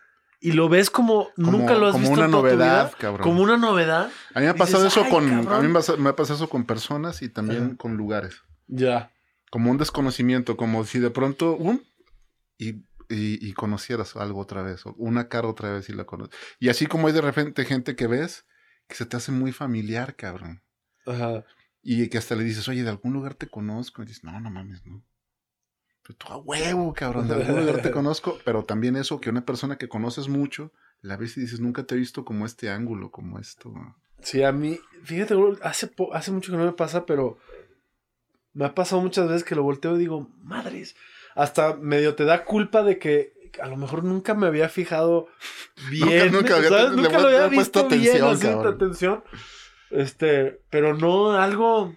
y lo ves como, nunca lo has como visto una novedad, cabrón. Como una novedad. A mí me ha pasado eso con a mí me ha pasado eso con personas y también con lugares. Ya. Como un desconocimiento, como si de pronto um, y, y, conocieras algo otra vez, o una cara otra vez y la conoces. Y así como hay de repente gente que ves que se te hace muy familiar, cabrón. Ajá. Y que hasta le dices, oye, de algún lugar te conozco. Y dices, no, no mames, no. Pero tú a huevo, cabrón, de algún lugar te conozco, pero también eso, que una persona que conoces mucho, la ves y dices, nunca te he visto como este ángulo, como esto. Sí, a mí, fíjate, hace, hace mucho que no me pasa, pero me ha pasado muchas veces que lo volteo y digo, madres, hasta medio te da culpa de que a lo mejor nunca me había fijado bien. nunca, había, nunca lo había visto atención, bien, atención. Este, pero no algo,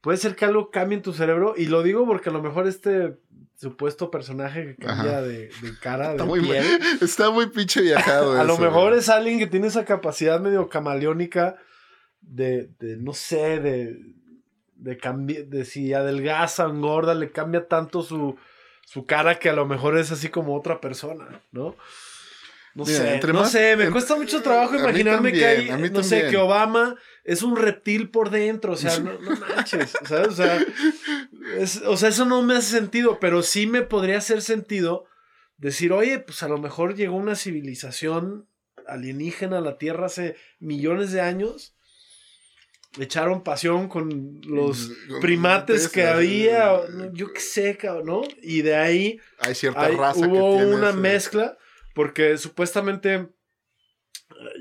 puede ser que algo cambie en tu cerebro y lo digo porque a lo mejor este supuesto personaje que cambia de, cara, está de muy, Está muy pinche viajado. a lo mejor es alguien que tiene esa capacidad medio camaleónica de, de no sé, de, de cambiar, de si adelgaza, engorda, le cambia tanto su, su cara que a lo mejor es así como otra persona, ¿no? No sé, no sé, me cuesta mucho trabajo imaginarme que hay, no sé, que Obama es un reptil por dentro, o sea, no, manches, ¿sabes? O sea, o sea, eso no me hace sentido, pero sí me podría hacer sentido decir, oye, pues a lo mejor llegó una civilización alienígena a la Tierra hace millones de años, echaron pasión con los primates que había, yo qué sé, ¿no? Y de ahí hay cierta raza hubo una mezcla porque supuestamente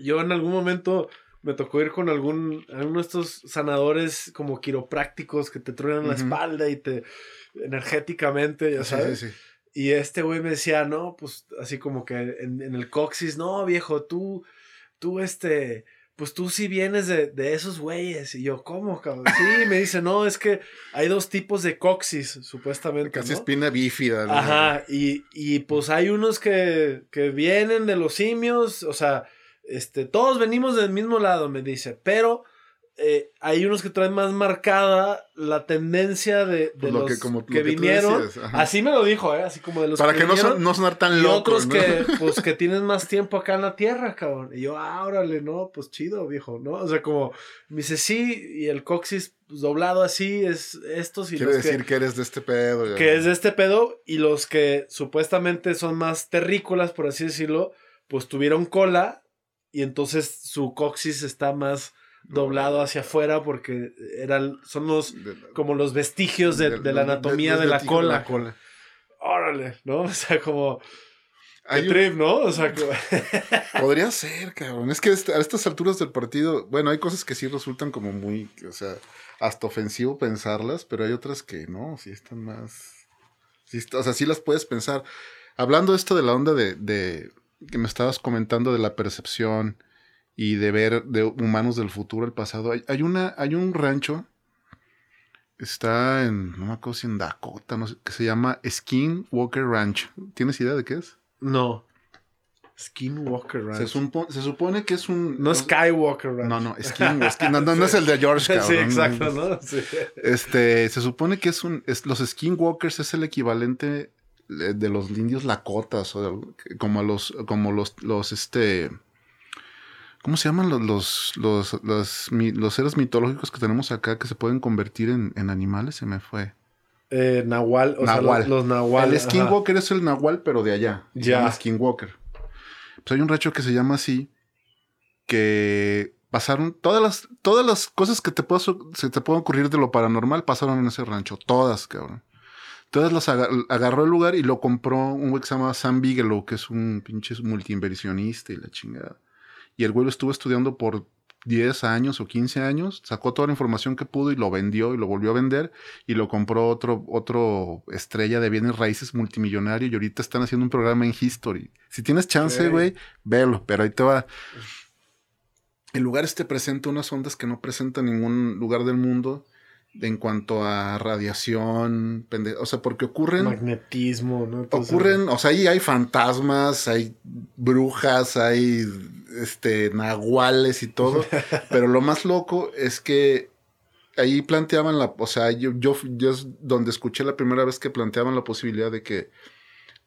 yo en algún momento me tocó ir con algún, alguno de estos sanadores como quiroprácticos que te truenan la espalda y te energéticamente, ya sabes. Y este güey me decía, no, pues así como que en, el coxis, no, viejo, tú, tú este, pues tú sí vienes de, de esos güeyes. Y yo, ¿cómo, cabrón? Sí, me dice, no, es que hay dos tipos de coxis, supuestamente. Casi ¿no? espina bífida. ¿no? Ajá, y, y pues hay unos que, que vienen de los simios, o sea, este, todos venimos del mismo lado, me dice, pero eh, hay unos que traen más marcada la tendencia de, de Pues lo los que- que, como lo que tú vinieron. decías. Así me lo dijo, ¿eh? Así como de los Para que no, vinieron, son- no sonar tan y loco. otros ¿no? que, pues, que tienen más tiempo acá en la tierra, cabrón. Y yo, ah, órale, no, pues chido, viejo, ¿no? O sea, como, me dice, sí, y el coxis pues, doblado así es estos y Quiere los que- decir que eres de este pedo. ya. que es de este pedo y los que supuestamente son más terrícolas, por así decirlo, pues tuvieron cola y entonces su coxis está más doblado hacia afuera porque eran son los como los vestigios de, la anatomía de la cola. la cola. Órale, ¿no? O sea, como Hay un- trip, ¿no? O sea, Podría ser, cabrón. Es que a estas alturas del partido, bueno, hay cosas que sí resultan como muy, o sea, hasta ofensivo pensarlas, pero hay otras que no, sí están más. sí está- o sea, sí las puedes pensar. Hablando esto de la onda de, de que me estabas comentando de la percepción y de ver de humanos del futuro al pasado, hay, hay una, hay un rancho. Está en, no me acuerdo si en Dakota, no sé, que se llama Skinwalker Ranch. ¿Tienes idea de qué es? no. Skinwalker Ranch. Se, supo- se supone que es un. no Skywalker Ranch. No, no, Skin, Skin- no, no, no es el de George, cabrón. sí, exacto, ¿no? Sí. Este, se supone que es un. es- los Skinwalkers es el equivalente de los indios lakotas, o de como los, como los, los, este. ¿Cómo se llaman los, los, los, los, seres mitológicos que tenemos acá que se pueden convertir en, en animales? Se me fue. Eh, Nahual, o Nahual. sea, los, Nahual. el ajá. Skinwalker es el Nahual, pero de allá. Ya. llama Skinwalker. Pues hay un rancho que se llama así, que pasaron todas las, todas las cosas que te puedas- se te pueden ocurrir de lo paranormal pasaron en ese rancho. Todas, cabrón. Todas las aga- agarró el lugar y lo compró un güey que se llama Sam Bigelow, que es un pinche multiinversionista y la chingada. Y el güey lo estuvo estudiando por 10 años o 15 años, sacó toda la información que pudo y lo vendió y lo volvió a vender y lo compró otro, otro estrella de bienes raíces multimillonario y ahorita están haciendo un programa en History. Si tienes chance, güey, velo, pero ahí te va. El lugar este presenta unas ondas que no presenta ningún lugar del mundo en cuanto a radiación, o sea, porque ocurren... Magnetismo, ¿no? Entonces, Ocurren, o sea, ahí hay fantasmas, hay brujas, hay este nahuales y todo, pero lo más loco es que ahí planteaban la, o sea, yo, yo, yo es donde escuché la primera vez que planteaban la posibilidad de que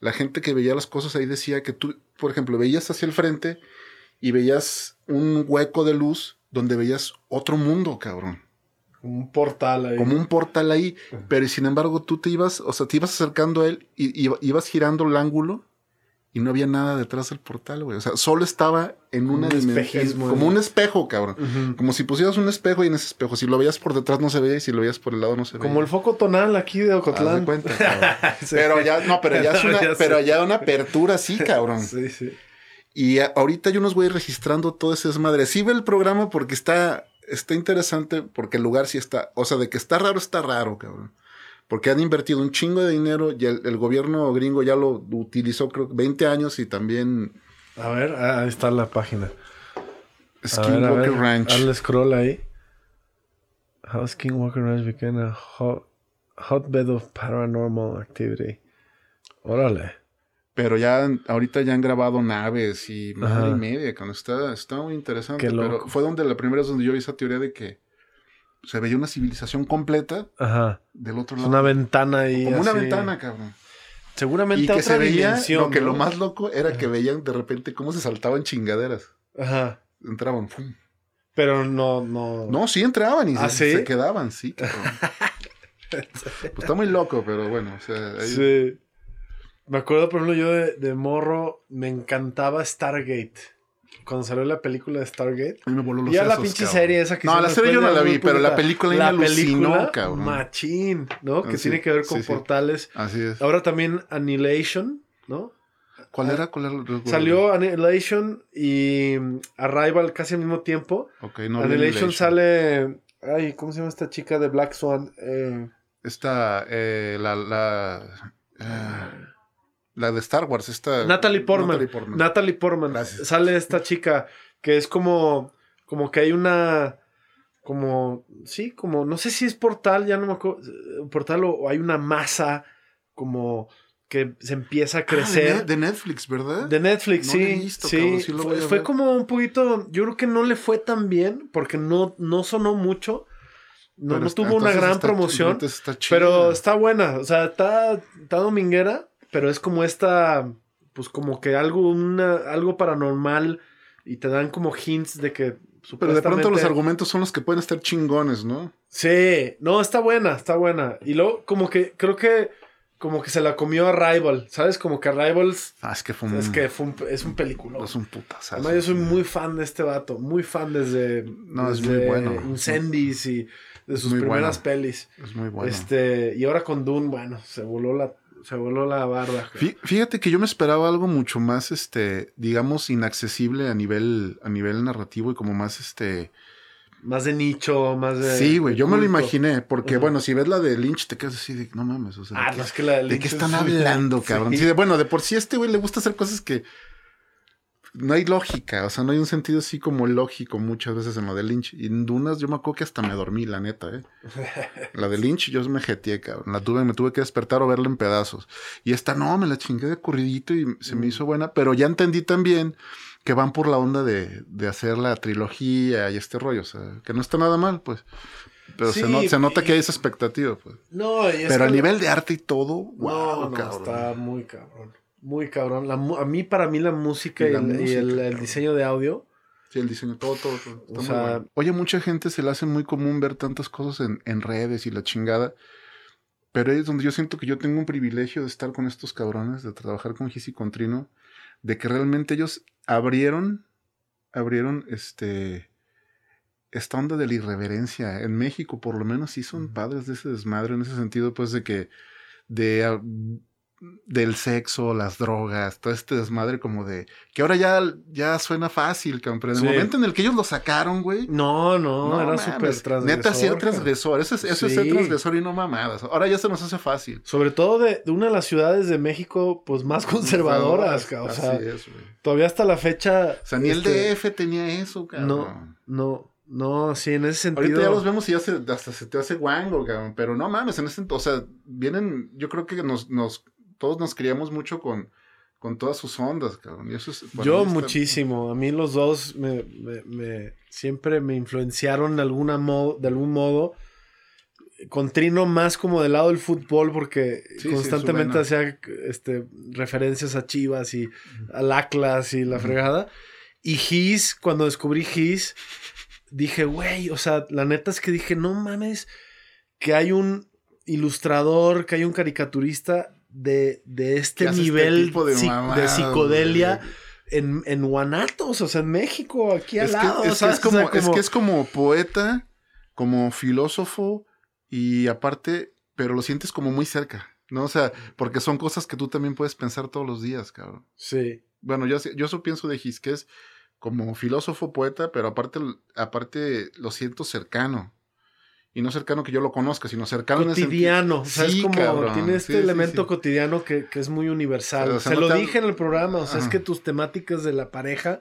la gente que veía las cosas ahí decía que tú, por ejemplo, veías hacia el frente y veías un hueco de luz donde veías otro mundo, cabrón como un portal ahí. como un portal ahí, pero sin embargo tú te ibas, o sea, te ibas acercando a él y, y ibas girando el ángulo y no había nada detrás del portal, güey. O sea, solo estaba en una un dimensión, como ¿no? un espejo, cabrón. Como si pusieras un espejo y en ese espejo, si lo veías por detrás no se veía y si lo veías por el lado no se veía. Como el foco tonal aquí de Haz de Ocotlán. cuenta, cabrón. Sí. Pero ya, no, pero ya es una, Ya sé. pero ya una apertura así, cabrón. Sí, sí. Y ahorita hay unos güeyes registrando todo ese desmadre. Sí ve el programa porque está, está interesante, porque el lugar sí está, o sea, de que está raro, está raro, cabrón. Porque han invertido un chingo de dinero y el, el gobierno gringo ya lo utilizó, creo, 20 años y también A ver, ah, ahí está la página. Skinwalker Ranch. Hazle scroll ahí. How Skinwalker Ranch became a hot, hotbed of paranormal activity. Órale. Pero ya ahorita ya han grabado naves y madre Ajá. y media, cabrón. Está, está muy interesante. Pero fue donde la primera vez donde yo vi esa teoría de que se veía una civilización completa Ajá. del otro Es lado. una ventana ahí. como una ventana, cabrón. Seguramente Y que otra se veía, lo que ¿no? lo más loco era que veían de repente cómo se saltaban chingaderas. Ajá. Entraban, ¡fum! Pero no, no. No, sí entraban y ¿Ah, se, sí? se quedaban, sí, cabrón. pues está muy loco, pero bueno, o sea, ahí- Sí. Me acuerdo, por ejemplo, yo de, de morro me encantaba Stargate. Cuando salió la película de Stargate. a mí me voló los Ya la pinche cabrón. serie esa que No, la serie yo no la vi, pero la película la me alucinó, película, cabrón. Machín, ¿no? Ah, Que sí, tiene que ver con sí, sí. portales. Así es. Ahora también Annihilation, ¿no? ¿Cuál era? ¿Cuál era? Salió Annihilation y mm, Arrival casi al mismo tiempo. Ok, no Annihilation Annihilation. sale. Ay, ¿cómo se llama esta chica de Black Swan? Eh, Esta, eh, la, la, eh, la de Star Wars, esta... Natalie Portman. Natalie Portman. Natalie Portman. Gracias. Sale esta chica que es como como que hay una, como, sí, como, no sé si es portal, ya no me acuerdo, eh, portal o, hay una masa como que se empieza a Ah, crecer. de, de Netflix, ¿verdad? De Netflix, No sí. lo he visto, sí. cabrón, sí lo fue como un poquito. Yo creo que no le fue tan bien porque no, no sonó mucho. No, tuvo una gran está- promoción. está. Pero está buena. O sea, está, está dominguera, pero es como esta. Pues como que algo, una, algo paranormal. Y te dan como hints de que. Pero de pronto los argumentos son los que pueden estar chingones, ¿no? Sí, no, está buena, está buena. Y luego, como que creo que. Como que se la comió a Rival, ¿sabes? Como que Rivals. Ah, es que fue un, Es que fue un, es un película. es un putazo. Además, yo soy muy fan de este vato, muy fan desde, No, es muy bueno. Incendies y de sus Muy primeras bueno. pelis. Es muy bueno. Este, y ahora con Dune, bueno, se voló la, se voló la barda. Fí- Fíjate que yo me esperaba algo mucho más, este, digamos, inaccesible a nivel, a nivel narrativo y como más, este... Más de nicho, más de. sí, güey, de yo me lo imaginé, porque, bueno, si ves la de Lynch, te quedas así de, no mames, o sea, Ah, ¿de, no, qué, es que la de Lynch qué es están hablando, Sí. cabrón? Sí, de- bueno, de por sí a este güey le gusta hacer cosas que no hay lógica, o sea, no hay un sentido así como lógico muchas veces en lo de Lynch. Y en Dunas yo me acuerdo que hasta me dormí, la neta, ¿eh? La de Lynch yo me jeteé, cabrón. La tuve, me tuve que despertar o verla en pedazos. Y esta no, me la chingué de corridito y se me Mm. hizo buena, pero ya entendí también que van por la onda de, de hacer la trilogía y este rollo, o sea, que no está nada mal, pues. Pero se, Sí, no- se nota que hay esa expectativa, pues. No, y es Pero a nivel de arte y todo, No, wow, no, cabrón. está muy cabrón. Muy cabrón. La mu- a mí, para mí, la música Y la el, y música, el- el cabrón. diseño de audio. Sí, el diseño, todo, todo, todo. Está O muy sea- bueno. Oye, mucha gente se le hace muy común ver tantas cosas en, en redes y la chingada. Pero es donde yo siento que yo tengo un privilegio de estar con estos cabrones, de trabajar con Gis y con Trino, de que realmente ellos abrieron, abrieron este esta onda de la irreverencia. En México, por lo menos, sí son padres de ese desmadre, en ese sentido, pues, de que de ah, del sexo, las drogas, todo este desmadre como de que ahora ya, ya suena fácil, cabrón, pero en Sí. el momento en el que ellos lo sacaron, güey, No, no, era mames, súper transgresor. Neta, sí era transgresor. Eso es, eso es ser transgresor y no mamadas. Ahora ya se nos hace fácil. Sobre todo de, de una de las ciudades de México, pues más conservadoras, cabrón. O Así es, güey. todavía hasta la fecha. O sea, ni el este, DF tenía eso, cabrón. No, no, no, sí, en ese sentido. Ahorita ya los vemos y ya se, hasta se te hace guango, cabrón. Pero no mames, en ese o sea, vienen, yo creo que nos, nos, todos nos criamos mucho con, con todas sus ondas, cabrón. Y eso es, Yo está- muchísimo. A mí los dos me, me- me- siempre me influenciaron de, alguna mo- de algún modo. Con Trino más como del lado del fútbol porque Sí, constantemente hacía este, referencias a Chivas y al Atlas y la fregada. Y Gis, cuando descubrí Gis, dije, güey, o sea, la neta es que dije, no mames, que hay un ilustrador, que hay un caricaturista de, de este hace nivel de, psicodelia en, en Guanatos, o sea, en México, aquí al Es que, lado. es, que es como, O sea, es que es como poeta, como filósofo y aparte, pero lo sientes como muy cerca, ¿no? O sea, porque son cosas que tú también puedes pensar todos los días, cabrón. Sí. Bueno, yo, yo eso pienso de Gis, que es como filósofo, poeta, pero aparte, aparte lo siento cercano. Y no cercano que yo lo conozca, sino cercano en ese Cotidiano, o sea, es como cabrón. tiene este Sí, elemento sí. cotidiano que, que es muy universal. O sea, Se no lo te- dije en el programa, o sea, es que tus temáticas de la pareja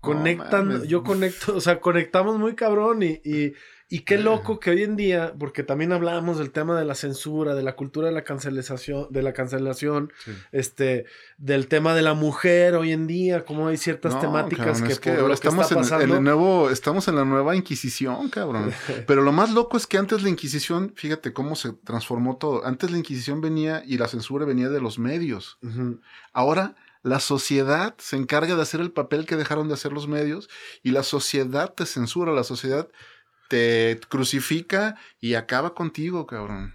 conectan, yo conecto, o sea, conectamos muy cabrón y, y, y qué loco que hoy en día, porque también hablábamos del tema de la censura, de la cultura de la cancelación, de la cancelación, Sí. este, del tema de la mujer hoy en día, cómo hay ciertas No, temáticas cabrón, que, es que por ahora lo que estamos está en, el nuevo, estamos en la nueva Inquisición, cabrón. Pero lo más loco es que antes la Inquisición, fíjate cómo se transformó todo. Antes la Inquisición venía y la censura venía de los medios. Ahora la sociedad se encarga de hacer el papel que dejaron de hacer los medios y la sociedad te censura, la sociedad te crucifica y acaba contigo, cabrón.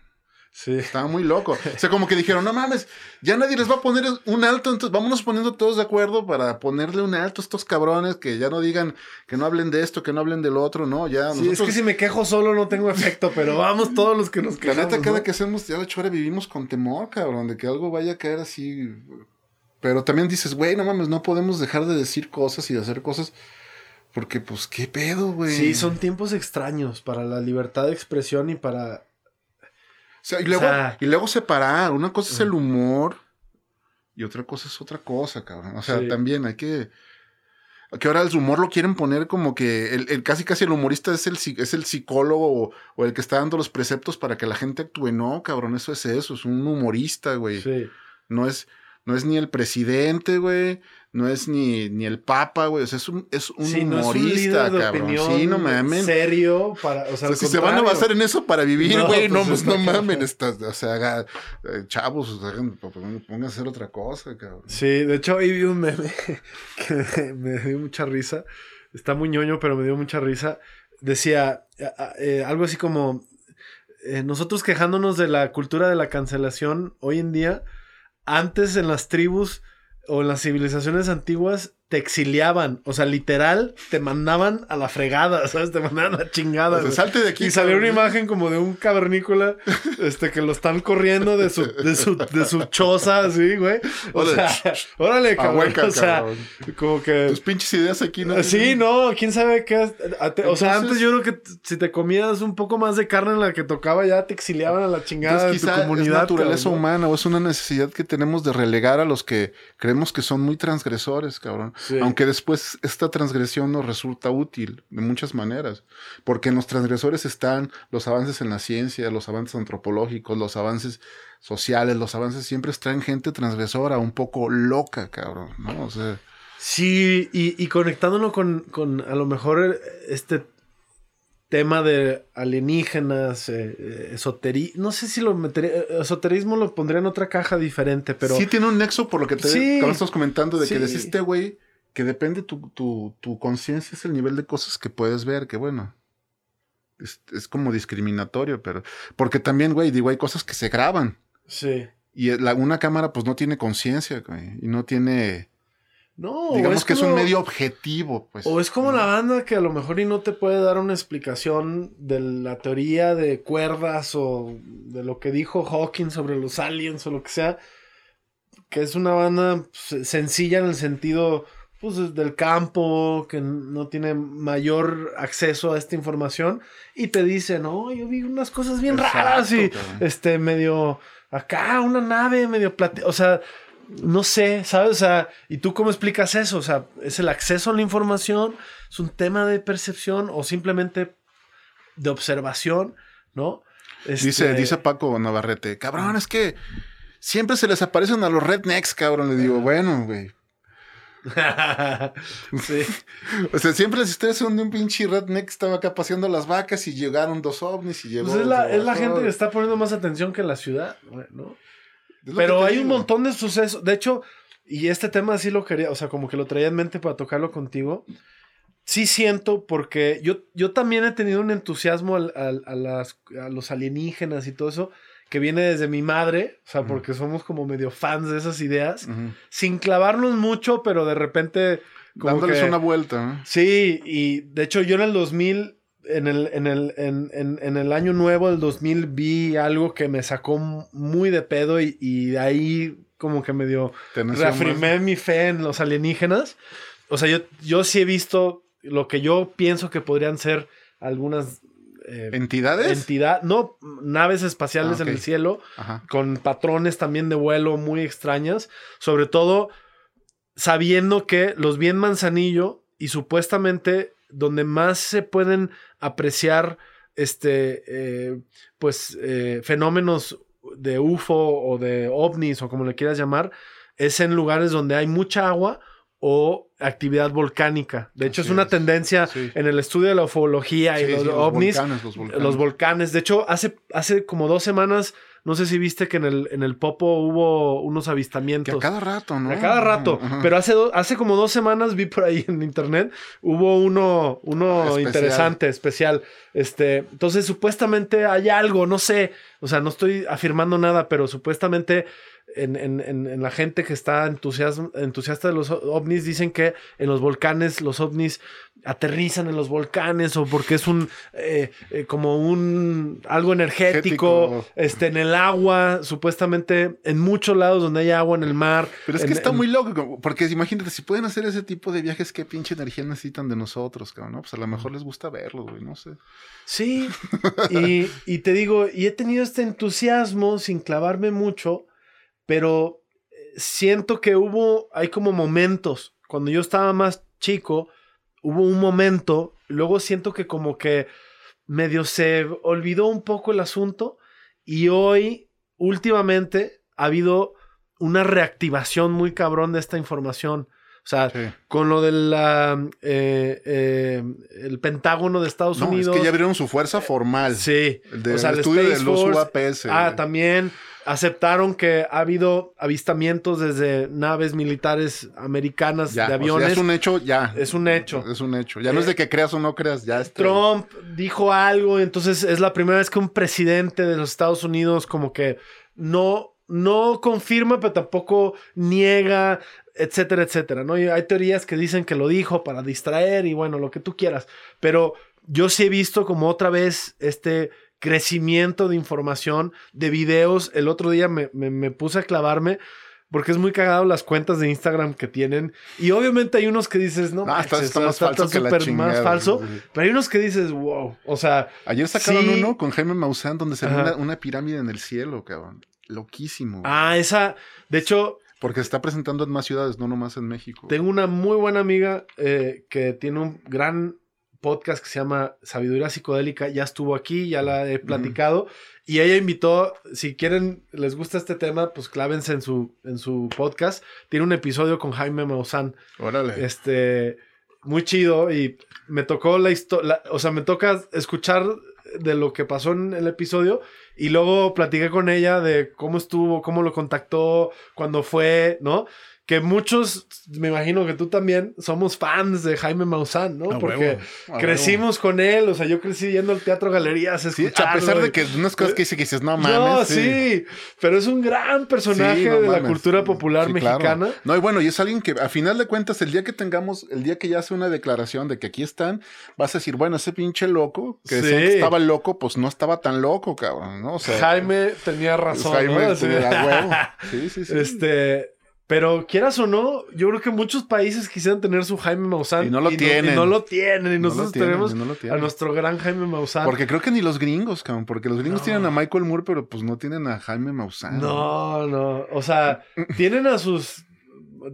sí. Estaba muy loco. O sea, como que dijeron, no mames, ya nadie les va a poner un alto, entonces vámonos poniendo todos de acuerdo para ponerle un alto a estos cabrones que ya no digan, que no hablen de esto, que no hablen del otro, no, ya. Sí, es que si me quejo solo no tengo efecto, pero vamos todos los que nos La quejamos. neta, cada ¿no? que hacemos ya la chora vivimos con temor, cabrón, de que algo vaya a caer así. Pero también dices, güey, no mames, no podemos dejar de decir cosas y de hacer cosas. Porque, pues, qué pedo, güey. Sí, son tiempos extraños para la libertad de expresión y para... O sea, y luego, o sea- y luego separar. Una cosa es el humor y otra cosa es otra cosa, cabrón. O sea, Sí. también hay que. que ahora el humor lo quieren poner como que el, casi casi el humorista es el, es el psicólogo o, el que está dando los preceptos para que la gente actúe. No, cabrón, eso es eso, es un humorista, güey. Sí. No es, no es ni el presidente, güey, no es ni, ni el Papa, güey. O sea, es un, es un humorista, no es un cabrón. Sí, no mames. Serio, para. O sea, si se van a basar en eso para vivir, güey, no, pues, no, no mamen. o sea, haga, eh, chavos, o sea, pongan a hacer otra cosa, cabrón. Sí, de hecho, ahí vi un meme que me, dio mucha risa. Está muy ñoño, pero me dio mucha risa. Decía eh, algo así como. Eh, nosotros quejándonos de la cultura de la cancelación hoy en día, antes en las tribus o en las civilizaciones antiguas te exiliaban. O sea, literal, te mandaban a la fregada, ¿sabes? Te mandaban a la chingada. salte de aquí. Y salió una imagen como de un cavernícola este, que lo están corriendo de su, de su, de su choza, así, güey. O sea, órale, cabrón. o sea, como que. Tus pinches ideas aquí, ¿no? Sí, no, quién sabe qué. o sea, antes yo creo que si te comías un poco más de carne en la que tocaba, ya te exiliaban a la chingada de tu comunidad. Es naturaleza humana o es una necesidad que tenemos de relegar a los que creemos que son muy transgresores, cabrón. Aunque después esta transgresión nos resulta útil de muchas maneras, porque en los transgresores están los avances en la ciencia, los avances antropológicos, los avances sociales, los avances siempre traen gente transgresora, un poco loca, cabrón, ¿no? O sea, sí, y, y conectándolo con, con a lo mejor este tema de alienígenas, eh, esoterismo, no sé si lo metería, eh, esoterismo lo pondría en otra caja diferente, pero... Sí tiene un nexo por lo que te sí, estás comentando de que decís este güey que depende tu, tu, tu conciencia, es el nivel de cosas que puedes ver, que bueno, es, como discriminatorio, pero... Porque también, güey, digo, hay cosas que se graban. Sí. Y la, una cámara pues no tiene conciencia, güey, y no tiene... No, digamos que es un medio objetivo, pues. O es como la banda que a lo mejor y no te puede dar una explicación de la teoría de cuerdas o de lo que dijo Hawking sobre los aliens o lo que sea, que es una banda sencilla en el sentido pues del campo, que no tiene mayor acceso a esta información, y te dice, no, yo vi unas cosas bien raras y este medio acá, una nave medio plate, o sea, no sé, ¿sabes? O sea, ¿y tú cómo explicas eso? O sea, ¿es el acceso a la información? ¿Es un tema de percepción o simplemente de observación? ¿No? Dice, este dice Paco Navarrete, cabrón, es que siempre se les aparecen a los rednecks, cabrón. Le digo, bueno, güey, sí. O sea, siempre las historias son de un pinche redneck que estaba acá paseando las vacas y llegaron dos ovnis y llegó. Pues es la, gente que está poniendo más atención que la ciudad, ¿no? Pero hay un montón de sucesos. De hecho, y este tema sí lo quería, o sea, como que lo traía en mente para tocarlo contigo. Sí siento, porque yo, yo también he tenido un entusiasmo a, las, a los alienígenas y todo eso que viene desde mi madre, o sea, porque somos como medio fans de esas ideas, sin clavarnos mucho, pero de repente... Como Dándoles una vuelta. Sí, y de hecho yo en el 2000, en el, en el, en, el año nuevo del 2000 vi algo que me sacó muy de pedo y, y de ahí como que medio reafirmé mi fe en los alienígenas. O sea, yo, yo sí he visto lo que yo pienso que podrían ser algunas eh, ¿Entidades? Entidad, no, naves espaciales ah, en el cielo, con patrones también de vuelo muy extrañas, sobre todo sabiendo que los bien manzanillo y supuestamente donde más se pueden apreciar este, eh, pues, eh, fenómenos de UFO o de ovnis o como le quieras llamar, es en lugares donde hay mucha agua o actividad volcánica. De hecho, es una tendencia en el estudio de la ufología y los, ovnis. Los volcanes, De hecho, hace, hace como dos semanas, no sé si viste que en el, en el Popo hubo unos avistamientos. a cada rato, ¿no? A cada rato. Pero hace, hace como dos semanas vi por ahí en internet, hubo uno, uno interesante, especial. Este, entonces, supuestamente hay algo, no sé. O sea, no estoy afirmando nada, pero supuestamente en, en, en, la gente que está entusiasta de los ovnis dicen que en los volcanes los ovnis aterrizan en los volcanes o porque es un eh, eh, como un algo energético este en el agua supuestamente en muchos lados donde hay agua en el mar pero es que está muy loco porque imagínate si pueden hacer ese tipo de viajes qué pinche energía necesitan de nosotros cabrón, ¿no? pues a lo mejor les gusta verlos güey no sé. Sí y, y te digo y he tenido este entusiasmo sin clavarme mucho pero eh, siento que hubo, hay como momentos, cuando yo estaba más chico, hubo un momento, luego siento que como que medio se olvidó un poco el asunto y hoy, últimamente, ha habido una reactivación muy cabrón de esta información. O sea, con lo del eh, eh, el Pentágono de Estados no, Unidos. Es que ya abrieron su fuerza formal. Sí. De, o sea, el estudio de los UAPS. Ah, también aceptaron que ha habido avistamientos desde naves militares americanas de aviones. es un hecho, ya. Es un hecho. Es un hecho. Ya no es de que creas o no creas, ya está. Trump dijo algo, entonces es la primera vez que un presidente de los Estados Unidos como que no, no confirma, pero tampoco niega, etcétera, etcétera, ¿no? Y hay teorías que dicen que lo dijo para distraer y bueno, lo que tú quieras, pero yo sí he visto como otra vez este crecimiento de información, de videos. El otro día me, me, puse a clavarme porque es muy cagado las cuentas de Instagram que tienen. Y obviamente hay unos que dices, no, está, más falso que la más falso. Pero hay unos que dices, wow. O sea. Ayer sacaron uno con Jaime Maussan donde se ve una, una, pirámide en el cielo, cabrón. Loquísimo. Ah, esa. De hecho. Porque se está presentando en más ciudades, no nomás en México. Tengo una muy buena amiga eh, que tiene un gran podcast que se llama Sabiduría Psicodélica. Ya estuvo aquí, ya la he platicado. Y ella invitó, si quieren, les gusta este tema, pues clávense en su, en su podcast. Tiene un episodio con Jaime Maussan. Órale. Este, muy chido. Y me tocó la historia, o sea, me toca escuchar de lo que pasó en el episodio. Y luego platiqué con ella de cómo estuvo, cómo lo contactó, cuándo fue, ¿no? Que muchos, me imagino que tú también, somos fans de Jaime Maussan, ¿no? Porque crecimos con él, o sea, yo crecí yendo al teatro galerías, sí, a pesar de que unas cosas que dice que dices, no mames. No, sí. pero es un gran personaje de la cultura popular mexicana. No, y bueno, y es alguien que a final de cuentas, el día que tengamos, el día que ya hace una declaración de que aquí están, vas a decir, bueno, ese pinche loco, que, que estaba loco, pues no estaba tan loco, cabrón, ¿no? O sea, Jaime tenía razón. Jaime ¿no? tenía huevo. Sí, sí, sí. Este. Pero quieras o no, yo creo que muchos países quisieran tener su Jaime Maussan. Y no lo tienen. y no lo tienen. Y nosotros tenemos a nuestro gran Jaime Maussan. Porque creo que ni los gringos, cabrón. Porque los gringos tienen a Michael Moore, pero pues no tienen a Jaime Maussan. No, no. O sea, tienen a sus.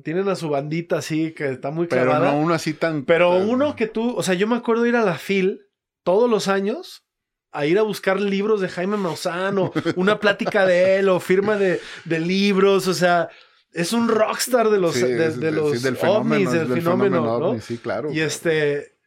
Tienen a su bandita así que está muy clavada. Pero no uno así tan. Pero uno que tú. O sea, yo me acuerdo ir a la FIL todos los años a ir a buscar libros de Jaime Maussan o una plática de él o firma de, de libros. O sea es un rockstar de los, de, los del fenómeno, del, fenómeno, ¿no? sí, claro. Y este,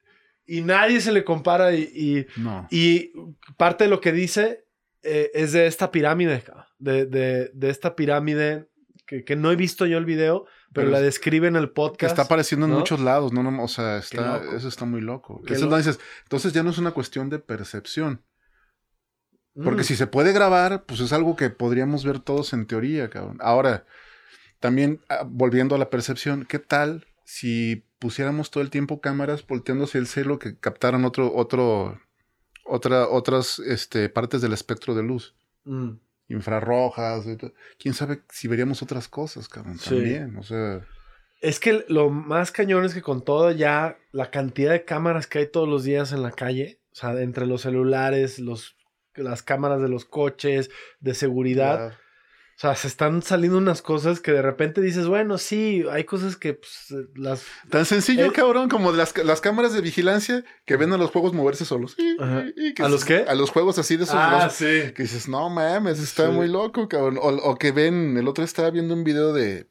y nadie se le compara y, y, parte de lo que dice eh, es de esta pirámide, de, de, esta pirámide que, que, no he visto yo el video, pero, la describe en el podcast. Está apareciendo en muchos lados, no, no, o sea, está, eso está muy loco. Entonces, entonces ya no es una cuestión de percepción. Porque mm. si se puede grabar, pues es algo que podríamos ver todos en teoría, cabrón. Ahora, también, ah, volviendo a la percepción, ¿qué tal si pusiéramos todo el tiempo cámaras volteándose el cielo que captaran otro, otro, otra, otras este, partes del espectro de luz? Mm. Infrarrojas, quién sabe si veríamos otras cosas, cabrón, también, o sea... Es que lo más cañón es que con todo ya la cantidad de cámaras que hay todos los días en la calle, o sea, entre los celulares, los, las cámaras de los coches, de seguridad, o sea, se están saliendo unas cosas que de repente dices, bueno, sí, hay cosas que pues, las... Tan sencillo, eh, cabrón, como las, las cámaras de vigilancia que ven a los juegos moverse solos. ¿A los qué? A los juegos así de esos. Ah, sí. Que dices, no mames, está muy loco, cabrón. O, que ven, el otro estaba viendo un video de,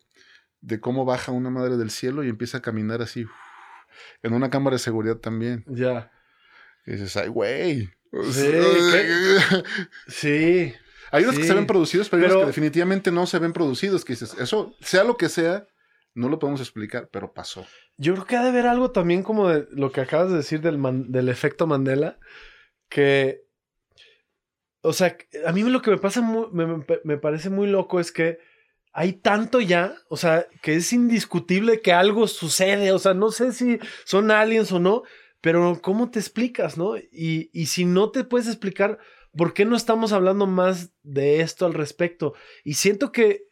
de cómo baja una madre del cielo y empieza a caminar así. en una cámara de seguridad también. Ya. Y dices, ay, güey. Sí, sí. Hay unos que se ven producidos, pero, hay unos que definitivamente no se ven producidos. Que dices, eso, sea lo que sea, no lo podemos explicar, pero pasó. Yo creo que ha de haber algo también como de lo que acabas de decir del, del efecto Mandela, que, o sea, a mí lo que me pasa, me, me parece muy loco es que hay tanto ya, o sea, que es indiscutible que algo sucede, o sea, no sé si son aliens o no, pero ¿cómo te explicas, no? Y, y si no te puedes explicar, ¿por qué no estamos hablando más de esto al respecto? Y siento que,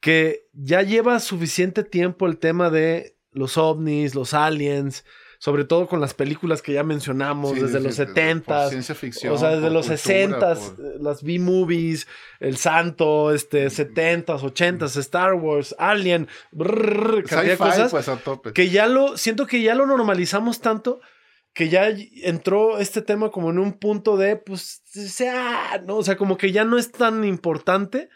que ya lleva suficiente tiempo el tema de los ovnis, los aliens, sobre todo con las películas que ya mencionamos, Sí, desde sí, los de- 70 ciencia ficción. o sea, desde los cultura, 60 por- las B-movies, El Santo, este, 70s, 80s, Star Wars, Alien, brrr, cantidad de Sci-fi, cosas pues a tope. que ya lo, siento que ya lo normalizamos tanto que ya entró este tema como en un punto de, pues, sea, no, o sea, como que ya no es tan importante,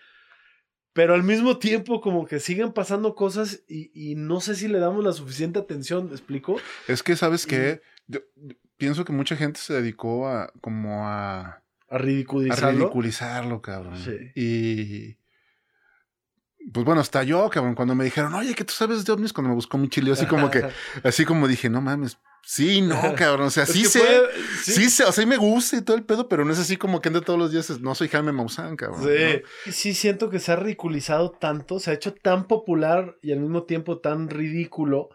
pero al mismo tiempo como que siguen pasando cosas y, y no sé si le damos la suficiente atención, ¿me explico? Es que, ¿sabes qué? Yo pienso que mucha gente se dedicó a como a, A a ridiculizarlo. ridiculizarlo, cabrón. Sí. Y pues bueno, hasta yo, cabrón, cuando me dijeron, oye, que tú sabes de ovnis, cuando me buscó mi chile, así como que, así como dije, no mames, sí, no, cabrón, o sea, sí que sé, puede- sí. sé, o sea, y me gusta y todo el pedo, pero no es así como que ande todos los días, no soy Jaime Maussan, cabrón. ¿no? Sí. Sí, siento que se ha ridiculizado tanto, se ha hecho tan popular y al mismo tiempo tan ridículo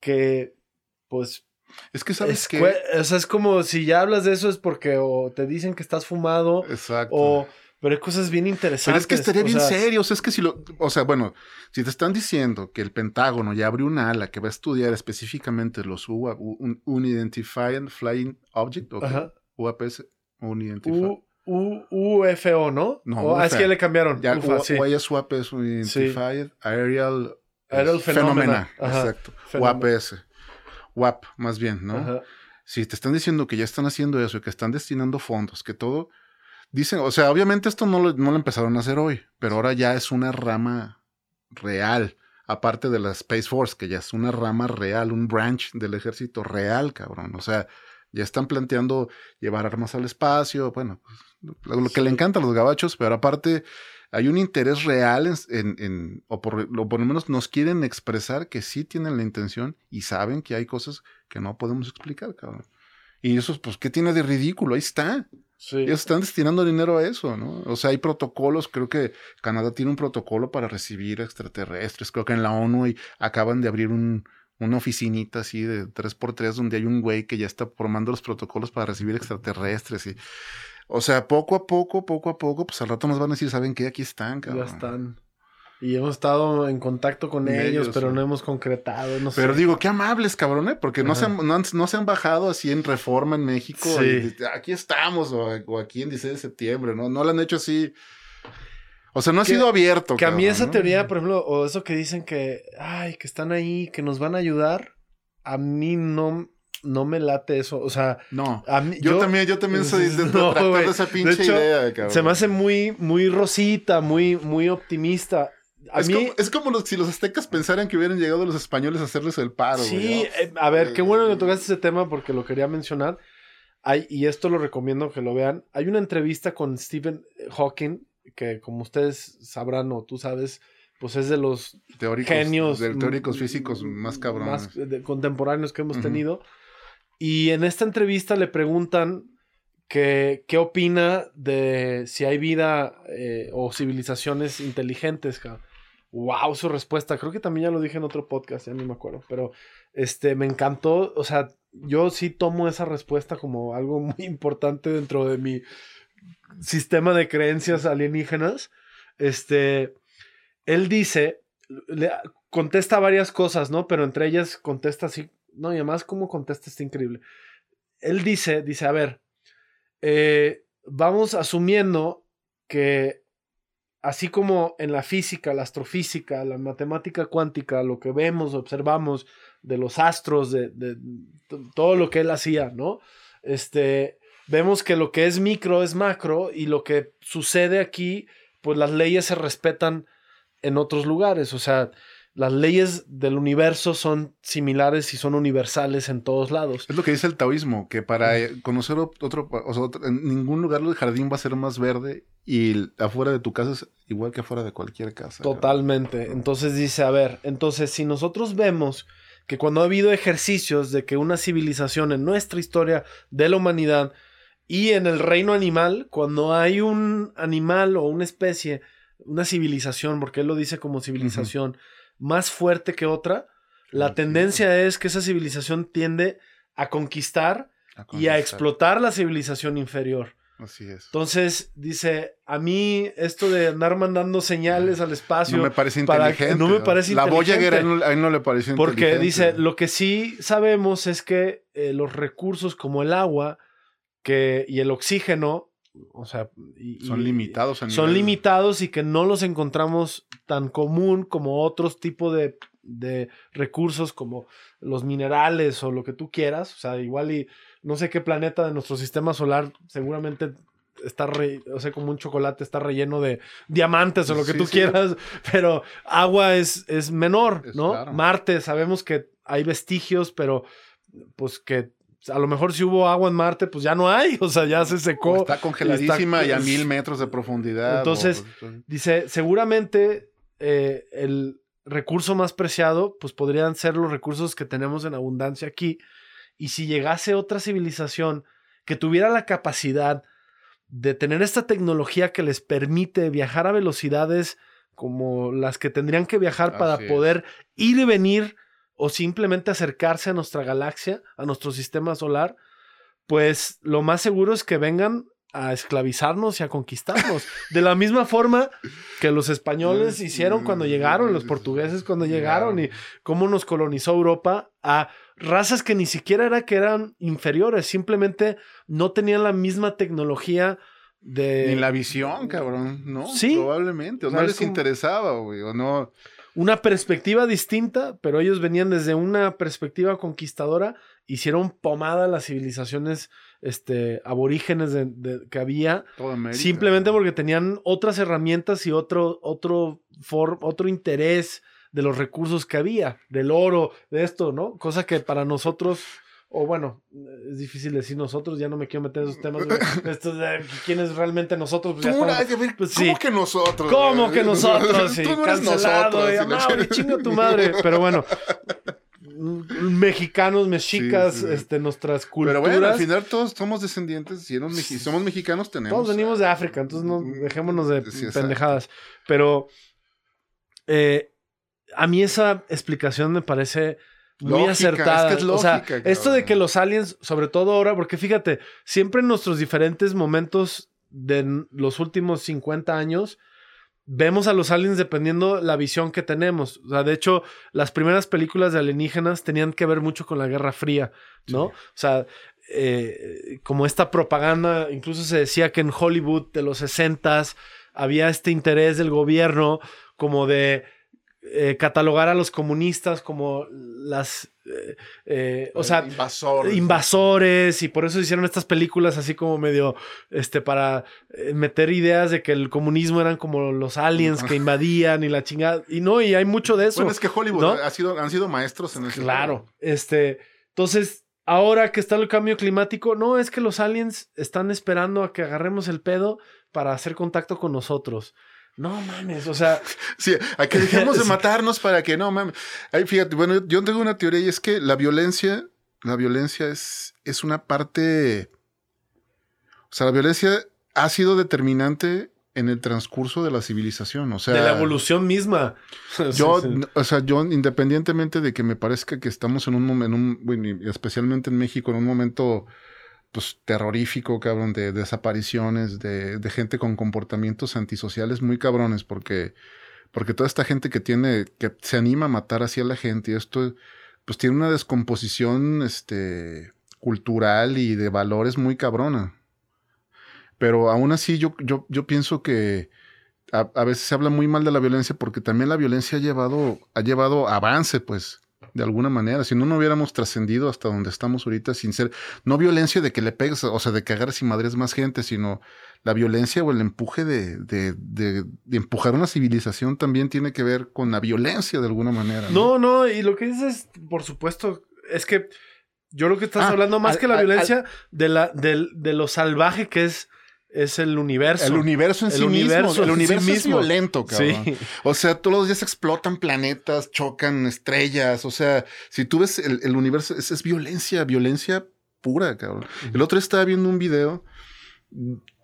que, pues, Es que, ¿sabes es, cue- o sea, es como si ya hablas de eso es porque o te dicen que estás fumado Exacto. o... Pero hay cosas bien Pero interesantes. es que estaría o bien sea, serio. O sea, es que si lo. O sea, bueno, si te están diciendo que el Pentágono ya abrió una ala que va a estudiar específicamente los UA, un Unidentified Flying Object, ¿o qué? Ajá. UAPS, Unidentified. U, U- UFO, ¿no? No, O- ah, es que ya le cambiaron. ya, UFA, U- sí. UAPS Unidentified Aerial, Aerial es, Phenomena. Ajá. Exacto. UAPS. UAP, más bien, ¿no? Ajá. si te están diciendo que ya están haciendo eso y que están destinando fondos, que todo, dicen, o sea, obviamente esto no lo, no lo empezaron a hacer hoy, pero ahora ya es una rama real, aparte de la Space Force, que ya es una rama real, un branch del ejército real, cabrón. O sea, ya están planteando llevar armas al espacio, bueno, pues, lo, lo que le encanta a los gabachos, pero aparte hay un interés real en, en- en- o, por, o por lo menos nos quieren expresar que sí tienen la intención y saben que hay cosas que no podemos explicar, cabrón. Y eso, pues, ¿qué tiene de ridículo? Ahí está. Sí. Ellos están destinando dinero a eso, ¿no? O sea, hay protocolos, creo que Canadá tiene un protocolo para recibir extraterrestres, creo que en la ONU y acaban de abrir un, una oficinita así de 3x3 donde hay un güey que ya está formando los protocolos para recibir extraterrestres y... O sea, poco a poco, poco a poco, pues al rato nos van a decir, ¿saben qué? Aquí están, cabrón. Ya están. Y hemos estado en contacto con ellos, ellos, pero no hemos concretado. No Pero sé. digo, qué amables, cabrón, ¿eh? Porque no se, han, no, han, no se han bajado así en reforma en México. Sí. y aquí estamos, o, o aquí en 16 de septiembre, ¿no? No lo han hecho así. O sea, no ha Que- sido abierto. Que a mí esa teoría, por ejemplo, o eso que dicen que, ay, que están ahí, que nos van a ayudar, a mí no, no me late eso. O sea, No. a mí, Yo, también, yo también soy de No, esa pinche De hecho, idea, cabrón. Se me hace muy, muy rosita, muy, muy optimista. A es, mí, como, es como los- si los aztecas pensaran que hubieran llegado los españoles a hacerles el paro, güey. sí, ¿no? eh, a ver, qué bueno que tocaste ese tema porque lo quería mencionar. Hay, y esto lo recomiendo que lo vean. Hay una entrevista con Stephen Hawking, que como ustedes sabrán o tú sabes, pues es de los Teóricos, genios. de teóricos físicos más cabrones. más de- contemporáneos que hemos tenido. Y en esta entrevista le preguntan que, qué opina de si hay vida eh, o civilizaciones inteligentes. Wow, su respuesta. Creo que también ya lo dije en otro podcast, ya no me acuerdo. Pero este me encantó. O sea, yo sí tomo esa respuesta como algo muy importante dentro de mi sistema de creencias alienígenas. Este, él dice, le, contesta varias cosas, ¿no? Pero entre ellas contesta así, no, y además cómo contesta está increíble. Él dice, dice, a ver, eh, vamos asumiendo que así como en la física, la astrofísica, la matemática cuántica, lo que vemos, observamos de los astros, de, de todo lo que él hacía, ¿no? Este, vemos que lo que es micro es macro y lo que sucede aquí, pues las leyes se respetan en otros lugares, o sea, las leyes del universo son similares y son universales en todos lados. Es lo que dice el taoísmo, que para eh, conocer ot- otro, o sea, otro- en ningún lugar el jardín va a ser más verde y afuera de tu casa es igual que afuera de cualquier casa. Totalmente. Entonces dice, a ver, entonces si nosotros vemos que cuando ha habido ejercicios de que una civilización en nuestra historia de la humanidad y en el reino animal, cuando hay un animal o una especie, una civilización, porque él lo dice como civilización, más fuerte que otra, la tendencia es que esa civilización tiende a conquistar y a explotar la civilización inferior. Así es. Entonces, dice, a mí esto de andar mandando señales al espacio... No me parece inteligente. no me parece la inteligente. La Voyager a él no le pareció Porque inteligente. dice, lo que sí sabemos es que eh, los recursos como el agua que, y el oxígeno, o sea... y- Son limitados. a son nivel- limitados y que no los encontramos tan común como otros tipos de, de recursos como los minerales o lo que tú quieras. O sea, igual y no sé qué planeta de nuestro sistema solar seguramente está, re- o sea, como un chocolate está relleno de diamantes o lo que Sí, tú sí. quieras, pero agua es, es menor, Es ¿no? claro. Marte, sabemos que hay vestigios, pero pues que a lo mejor si hubo agua en Marte, pues ya no hay, o sea, ya se secó. Está congeladísima y a mil metros de profundidad. Entonces, o- Dice, seguramente eh, el recurso más preciado, pues podrían ser los recursos que tenemos en abundancia aquí. Y si llegase otra civilización que tuviera la capacidad de tener esta tecnología que les permite viajar a velocidades como las que tendrían que viajar para es. poder ir y venir o simplemente acercarse a nuestra galaxia, a nuestro sistema solar, pues lo más seguro es que vengan a esclavizarnos y a conquistarnos. De la misma forma que los españoles hicieron cuando llegaron, los portugueses cuando llegaron y cómo nos colonizó Europa a razas que ni siquiera era que eran inferiores, simplemente no tenían la misma tecnología de Ni la visión, cabrón, ¿no? Sí. Probablemente. O no es les como- interesaba, güey. O no. Una perspectiva distinta, pero ellos venían desde una perspectiva conquistadora, hicieron pomada las civilizaciones este, aborígenes de- de- que había, América. simplemente porque tenían otras herramientas y otro, otro, for- otro interés de los recursos que había, del oro, de esto, ¿no? Cosa que para nosotros, o bueno, es difícil decir nosotros, ya no me quiero meter en esos temas. güey. Esto de quién es realmente nosotros. Pues ya Tú, estamos- ver, pues ¿Cómo sí. que nosotros? ¿Cómo güey? que nosotros? Sí, Tú no eres nosotros. la "No, chingada". chinga tu madre. Pero bueno, mm, mexicanos, mexicas, Sí, sí. este, nuestras culturas. Pero bueno, al final todos somos descendientes. Si somos, meji- somos mexicanos, tenemos. Todos venimos de África, entonces no Mm, dejémonos de sí, pendejadas. Pero eh, a mí esa explicación me parece muy Lógica, es que acertada. o sea, esto de que los aliens, sobre todo ahora, porque fíjate, siempre en nuestros diferentes momentos de los últimos 50 años, vemos a los aliens dependiendo la visión que tenemos. O sea, de hecho, las primeras películas de alienígenas tenían que ver mucho con la Guerra Fría, ¿no? O sea, eh, como esta propaganda, incluso se decía que en Hollywood de los 60s había este interés del gobierno como de eh, catalogar a los comunistas como las, eh, eh, o sea, invasores. invasores y por eso hicieron estas películas así como medio este para eh, meter ideas de que el comunismo eran como los aliens que invadían y la chingada y no y hay mucho de eso Bueno, es que Hollywood ¿no? ha sido, han sido maestros en eso. claro este entonces ahora que está el cambio climático no es que los aliens están esperando a que agarremos el pedo para hacer contacto con nosotros no mames o sea Sí, a que dejemos de matarnos para que no mames. Ay, fíjate, bueno, yo tengo una teoría y es que la violencia, la violencia es, es una parte. O sea, la violencia ha sido determinante en el transcurso de la civilización. O sea, de la evolución misma Yo, o sea, yo independientemente de que me parezca que estamos en un momento, bueno, especialmente en México, en un momento pues terrorífico, cabrón, de desapariciones, de, de gente con comportamientos antisociales muy cabrones, porque, porque toda esta gente que tiene, que se anima a matar así a la gente, y esto, pues tiene una descomposición, este, cultural y de valores muy cabrona. Pero aún así yo, yo, yo pienso que a, a veces se habla muy mal de la violencia porque también la violencia ha llevado, ha llevado avance, pues, de alguna manera. Si no, no hubiéramos trascendido hasta donde estamos ahorita sin ser, no violencia de que le pegues, o sea, de que agarres y madres más gente, sino la violencia o el empuje de, de, de, de empujar una civilización también tiene que ver con la violencia de alguna manera. No, no, y lo que dices, por supuesto, es que yo lo que estás Ah, hablando más al- que la al- violencia de, la, del- de lo salvaje que es, es el universo. El universo en El sí universo mismo. El sí universo es mismo. violento, cabrón. Sí. O sea, todos los días explotan planetas, chocan estrellas. O sea, si tú ves el, el universo, es, es violencia, violencia pura, cabrón. El otro día estaba viendo un video.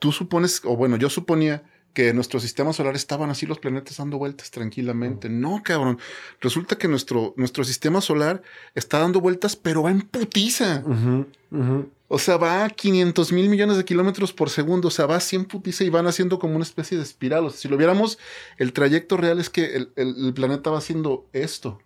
Tú supones, o bueno, yo suponía que en nuestro sistema solar estaban así los planetas dando vueltas tranquilamente. No, cabrón. Resulta que nuestro, nuestro sistema solar está dando vueltas, pero va en putiza. O sea, va a 500 mil millones de kilómetros por segundo. O sea, va a 100 putiza y van haciendo como una especie de espiral. O sea, si lo viéramos, el trayecto real es que el, el- el planeta va haciendo esto.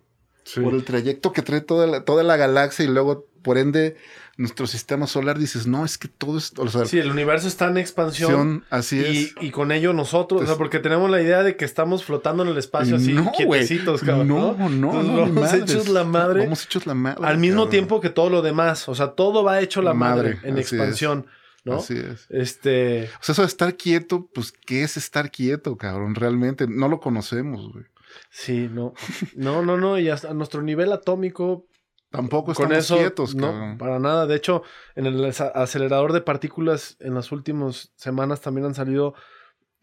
Por el trayecto que trae toda la, toda la galaxia y luego, por ende, nuestro sistema solar. Dices, no, es que todo es. O sea, Sí, el universo está en expansión. así Y, es. y con ello nosotros, o sea, porque tenemos la idea de que estamos flotando en el espacio así, no, quietecitos, cabrón. No, no, no. Vamos madres. hechos la madre. Vamos hechos la madre. Al mismo cabrón. tiempo que todo lo demás. O sea, todo va hecho la madre, Madre, en expansión, ¿no? Así es. Este. O sea, eso de estar quieto, pues, ¿qué es estar quieto, cabrón? Realmente no lo conocemos, güey. Sí, no. No, no, no. Y hasta a nuestro nivel atómico, Tampoco con estamos eso. quietos, no, cabrón. para nada. De hecho, en el acelerador de partículas, en las últimas semanas también han salido,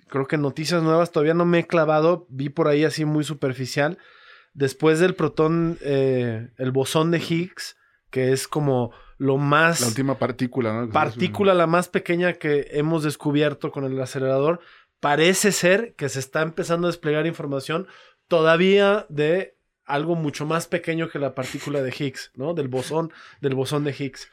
creo que noticias nuevas. Todavía no me he clavado. Vi por ahí así muy superficial. Después del protón, eh, el bosón de Higgs, que es como lo más. La última partícula, ¿no? partícula la más pequeña que hemos descubierto con el acelerador, parece ser que se está empezando a desplegar información todavía de algo mucho más pequeño que la partícula de Higgs, ¿no? Del bosón, del bosón de Higgs.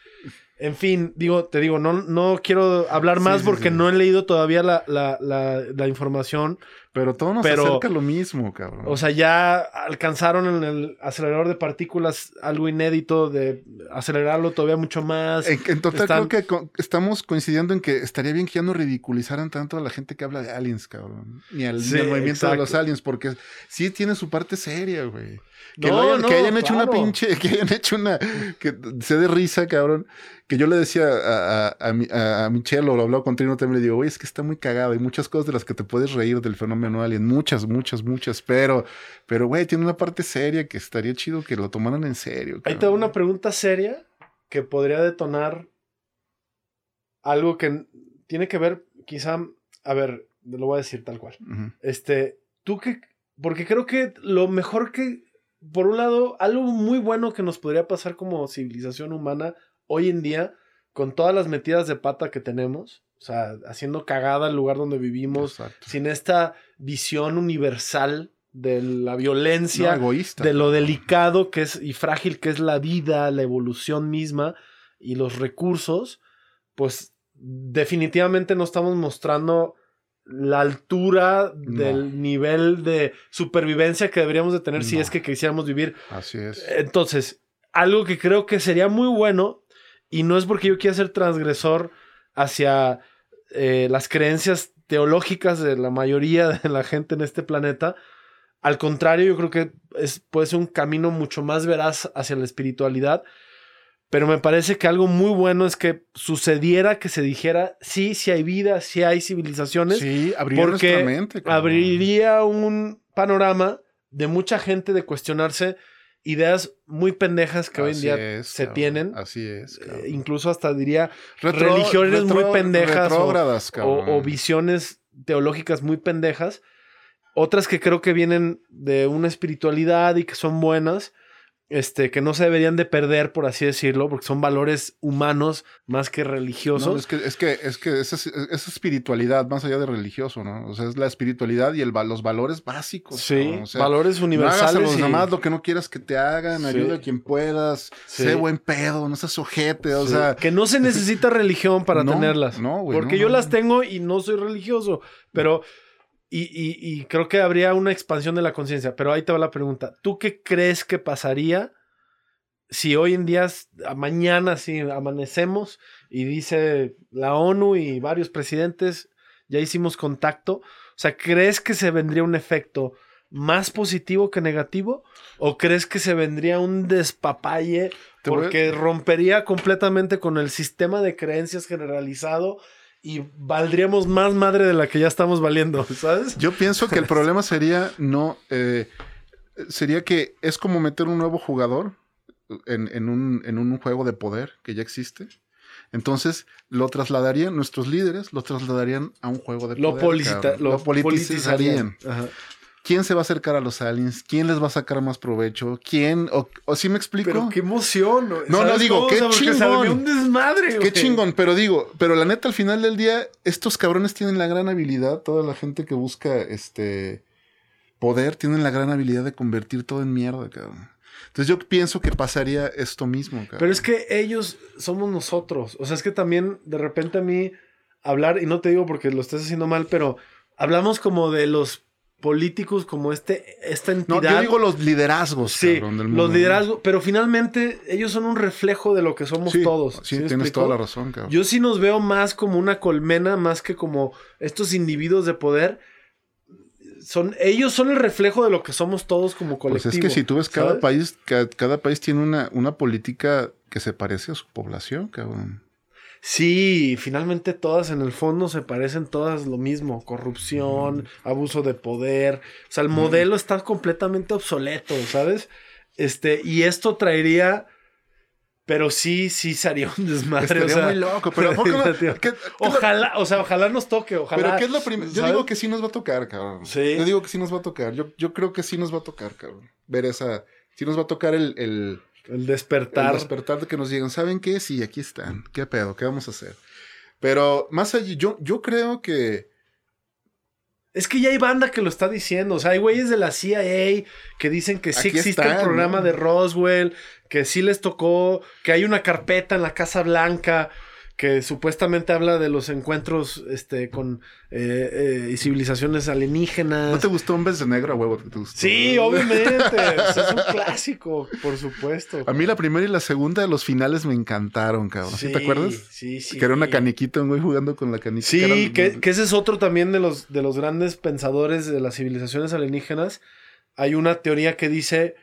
En fin, digo, te digo, no, no quiero hablar Sí, más sí, porque sí. no he leído todavía la, la- la- la información. Pero todo nos Pero- acerca a lo mismo, cabrón. O sea, ya alcanzaron en el acelerador de partículas algo inédito de acelerarlo todavía mucho más. En, en total están- creo que co- estamos coincidiendo en que estaría bien que ya no ridiculizaran tanto a la gente que habla de aliens, cabrón. Ni al, Sí, movimiento de los aliens, porque sí tiene su parte seria, güey. Que, No, hayan, no, que hayan hecho una pinche, que hayan hecho una, que se de risa, cabrón. Que yo le decía a, a, a, a Michelle, o lo hablaba con Trino también, le digo, güey, es que está muy cagado. Hay muchas cosas de las que te puedes reír del fenómeno alien. Muchas, muchas, muchas. Pero, pero, güey, tiene una parte seria que estaría chido que lo tomaran en serio. Ahí te una pregunta seria que podría detonar algo que tiene que ver, quizá, a ver, lo voy a decir tal cual. Este, tú que, porque creo que lo mejor que, por un lado, algo muy bueno que nos podría pasar como civilización humana hoy en día, con todas las metidas de pata que tenemos, o sea, haciendo cagada el lugar donde vivimos, Exacto. sin esta visión universal de la No, violencia, egoísta. de lo delicado que es y frágil que es la vida, la evolución misma y los recursos, pues definitivamente no estamos mostrando la altura No. del nivel de supervivencia que deberíamos de tener si es que quisiéramos vivir. Así es. Entonces, algo que creo que sería muy bueno, y no es porque yo quiera ser transgresor hacia eh, las creencias teológicas de la mayoría de la gente en este planeta, al contrario, yo creo que es, puede ser un camino mucho más veraz hacia la espiritualidad. Pero me parece que algo muy bueno es que sucediera que se dijera, sí, sí hay vida, sí hay civilizaciones, Sí, porque mente. abriría un panorama de mucha gente de cuestionarse ideas muy pendejas que hoy en día es, se cabrón. tienen. Así es. Eh, incluso hasta diría Retro- religiones muy pendejas o visiones teológicas muy pendejas. Otras que creo que vienen de una espiritualidad y que son buenas, este, que no se deberían de perder, por así decirlo, porque son valores humanos más que religiosos. No, es que, es que, es que esa, es- esa espiritualidad, más allá de religioso, ¿no? O sea, es la espiritualidad y el, los valores básicos. sí, cabrón. O sea, valores no hagas universales. a los y- demás lo que no quieras que te hagan, Sí. ayuda a quien puedas, Sí. sé buen pedo, no seas ojete, o sea... que no se necesita religión para No, tenerlas. no, güey, Porque no, yo no. las tengo y no soy religioso. Pero. Y, y- y creo que habría una expansión de la conciencia. Pero ahí te va la pregunta. ¿Tú qué crees que pasaría si hoy en día, mañana, si amanecemos y dice la ONU y varios presidentes, ya hicimos contacto? O sea, ¿crees que se vendría un efecto más positivo que negativo? ¿O crees que se vendría un despapalle porque rompería completamente con el sistema de creencias generalizado y valdríamos más madre de la que ya estamos valiendo, ¿sabes? Yo pienso que el problema sería no. eh, sería que es como meter un nuevo jugador en, en un, en un juego de poder que ya existe. Entonces lo trasladarían, nuestros líderes lo trasladarían a un juego de Lo, poder. lo politizarían. politizarían. Ajá. ¿Quién se va a acercar a los aliens? ¿Quién les va a sacar más provecho? ¿Quién? ¿O, o sí me explico? Pero qué emoción. No, no, digo, qué chingón. un desmadre, Qué güey. chingón, pero digo, pero la neta al final del día, estos cabrones tienen la gran habilidad, toda la gente que busca este poder, tienen la gran habilidad de convertir todo en mierda, cabrón. Entonces yo pienso que pasaría esto mismo. Cabrón. Pero es que ellos somos nosotros. O sea, es que también de repente a mí hablar, y no te digo porque lo estés haciendo mal, pero hablamos como de los políticos como este, esta entidad. No, yo digo los liderazgos, sí, cabrón, del mundo, los liderazgos, pero finalmente ellos son un reflejo de lo que somos Sí, todos. Sí, tienes toda la razón, cabrón. Yo sí nos veo más como una colmena, más que como estos individuos de poder. Son, ellos son el reflejo de lo que somos todos como pues colectivo. es que si tú ves cada ¿sabes? país, ca- cada, país tiene una, una política que se parece a su población, cabrón. Sí, finalmente todas en el fondo se parecen todas lo mismo, corrupción, abuso de poder, o sea, el modelo está completamente obsoleto, ¿sabes? Este, y esto traería, pero sí, sí sería un desmadre, Estaría o sea, muy loco, pero ¿a poco no? tío. ¿Qué- qué es lo- ojalá, o sea, ojalá nos toque, ojalá. Pero ¿qué es lo primero? Yo ¿sabes? digo que sí nos va a tocar, cabrón. Sí. Yo digo que sí nos va a tocar. Yo, yo creo que sí nos va a tocar, cabrón. Ver esa... Sí nos va a tocar el, el, el el despertar. despertar de que nos digan, ¿saben qué? Sí, aquí están. ¿Qué pedo? ¿Qué vamos a hacer? Pero más allá, yo, yo creo que... Es que ya hay banda que lo está diciendo. O sea, hay güeyes de la CIA que dicen que sí Aquí existe están, el programa ¿no? de Roswell, que sí les tocó, que hay una carpeta en la Casa Blanca que supuestamente habla de los encuentros este, con eh, eh, y civilizaciones alienígenas. ¿No te gustó Hombres de Negro a huevo? ¿Te gustó? Sí, obviamente. O sea, es un clásico, por supuesto. A mí la primera y la segunda de los finales me encantaron, cabrón. ¿Sí, te acuerdas? Sí, sí. Que era una caniquita, un güey jugando con la canica. Sí, que, que ese es otro también de los, de los grandes pensadores de las civilizaciones alienígenas. Hay una teoría que dice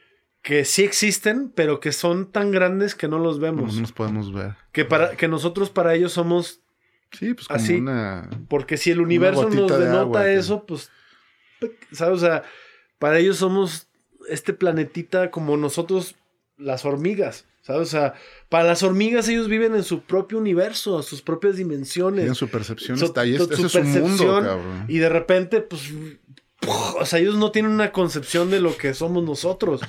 que sí existen, pero que son tan grandes que no los vemos. no nos podemos ver. Que, para, que nosotros para ellos somos... Sí, pues como Así. una... Porque si el universo nos de denota agua, eso, pues... ¿Sabes? O sea, para ellos somos este planetita como nosotros, las hormigas. ¿Sabes? O sea, para las hormigas ellos viven en su propio universo, sus propias dimensiones. Tienen su percepción. Está ahí. su- es su mundo, cabrón. Y de repente, pues, o sea, ellos no tienen una concepción de lo que somos nosotros. O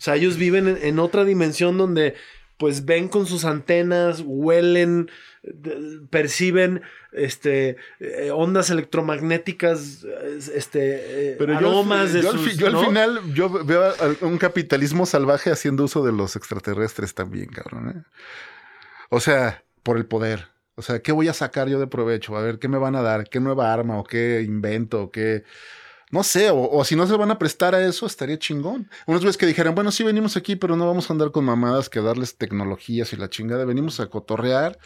sea, ellos viven en, en otra dimensión donde, pues, ven con sus antenas, huelen, de- perciben, este, eh, ondas electromagnéticas, este, eh, Pero yo, aromas de yo al sus, fi- yo al ¿no? final yo veo al- un capitalismo salvaje haciendo uso de los extraterrestres también, cabrón. ¿eh? O sea, por el poder. O sea, ¿qué voy a sacar yo de provecho? A ver, ¿qué me van a dar? ¿Qué nueva arma? ¿O qué invento? ¿O qué...? No sé, o, o si no se van a prestar a eso, estaría chingón. Unos güeyes que dijeran, bueno, sí venimos aquí, pero no vamos a andar con mamadas que darles tecnologías y la chingada. Venimos a cotorrear.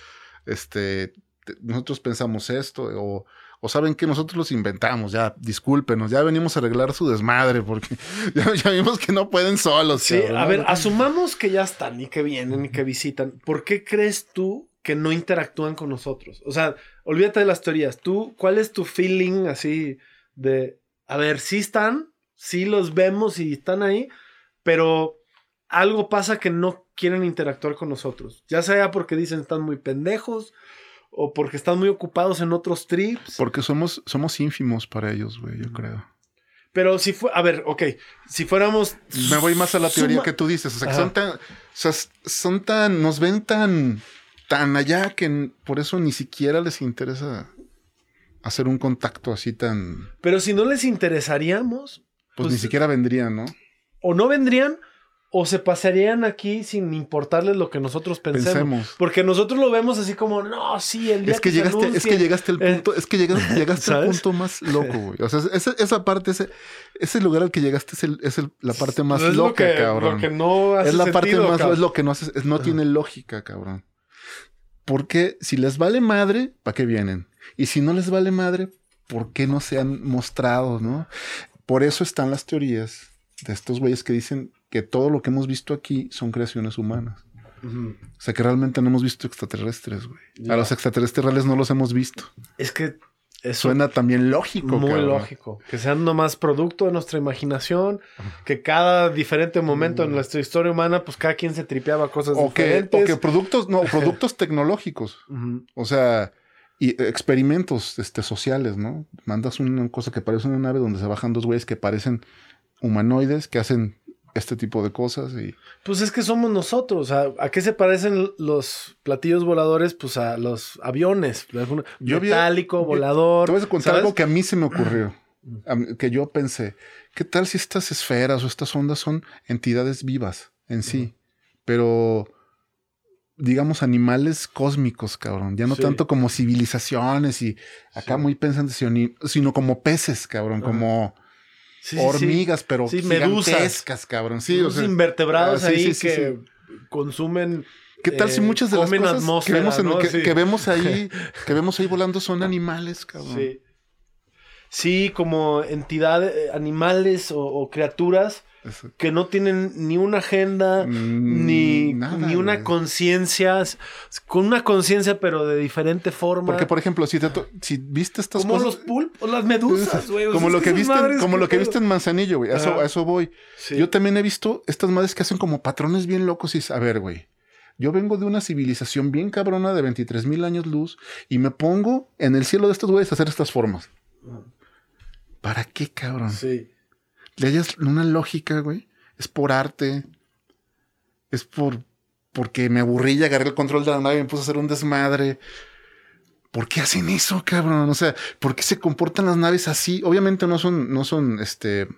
Este, te- nosotros pensamos esto, o, o saben que nosotros los inventamos, ya, discúlpenos, ya venimos a arreglar su desmadre, porque ya, ya vimos que no pueden solos. Sí, cabrón. a ver, asumamos que ya están y que vienen y que visitan. ¿Por qué crees tú que no interactúan con nosotros? O sea, olvídate de las teorías. ¿Tú, cuál es tu feeling así de, a ver, sí están, sí los vemos y están ahí, pero algo pasa que no quieren interactuar con nosotros? Ya sea porque dicen están muy pendejos o porque están muy ocupados en otros trips. Porque somos, somos ínfimos para ellos, güey, yo creo. Pero si fue, a ver, ok, si fuéramos... Me voy más a la teoría suma- que tú dices. O sea, que son tan, o sea, son tan, nos ven tan, tan allá que por eso ni siquiera les interesa hacer un contacto así tan, Pero si no les interesaríamos, pues, Pues- ni siquiera vendrían, ¿no? o no vendrían o se pasarían aquí sin importarles lo que nosotros pensemos. Pensemos. Porque nosotros lo vemos así como, no, sí, el día Es que, se llegaste, es que anuncie". llegaste al eh, punto, es que llegaste, llegaste al punto más loco, güey. O sea, esa, esa parte, ese, ese lugar al que llegaste es, el, es el- la parte más es lo loca, que, cabrón. Lo que no hace es la parte más, cabrón. es lo que no hace, no tiene lógica, cabrón. Porque si les vale madre, ¿para qué vienen? Y si no les vale madre, ¿por qué no se han mostrado, no? Por eso están las teorías de estos güeyes que dicen que todo lo que hemos visto aquí son creaciones humanas. O sea, que realmente no hemos visto extraterrestres, güey. A los extraterrestres reales no los hemos visto. Es que eso Suena también lógico, muy cabrón. lógico. Que sean nomás producto de nuestra imaginación, que cada diferente momento en nuestra historia humana, pues cada quien se tripeaba cosas O que, diferentes. o que productos, no, productos tecnológicos. O sea, y experimentos este, sociales, ¿no? Mandas una cosa que parece una nave donde se bajan dos güeyes que parecen humanoides, que hacen este tipo de cosas y... Pues es que somos nosotros. ¿A, a qué se parecen los platillos voladores? Pues a los aviones. Yo metálico, volador. Te voy a contar ¿sabes? algo que a mí se me ocurrió, que yo pensé, ¿qué tal si estas esferas o estas ondas son entidades vivas en sí. Pero digamos, animales cósmicos, cabrón. Ya no tanto como civilizaciones y acá muy pensantes, sino como peces, cabrón, como hormigas, pero gigantescas, cabrón. Sí, o sea, invertebrados ah, ahí que consumen. ¿Qué tal si eh, muchas de las cosas que vemos, que, vemos ahí, que vemos ahí volando son animales, cabrón? Sí. Sí, como entidades, eh, animales o criaturas que no tienen ni una agenda, mm, ni, ni una conciencia, con una conciencia pero de diferente forma. Porque, por ejemplo, si, si viste estas como cosas... Como los pulpos, las medusas, güey. Como, lo que, viste, como lo que viste en Manzanillo, güey. A eso, eso voy. Yo también he visto estas madres que hacen como patrones bien locos y... A ver, güey. Yo vengo de una civilización bien cabrona de 23 mil años luz y me pongo en el cielo de estos güeyes a hacer estas formas. ¿Para qué, cabrón? Sí le hayas una lógica, güey. Es por arte. Es por porque me aburrí y agarré el control de la nave y me puse a hacer un desmadre. ¿Por qué hacen eso, cabrón? O sea, ¿por qué se comportan las naves así? Obviamente no son, no son este,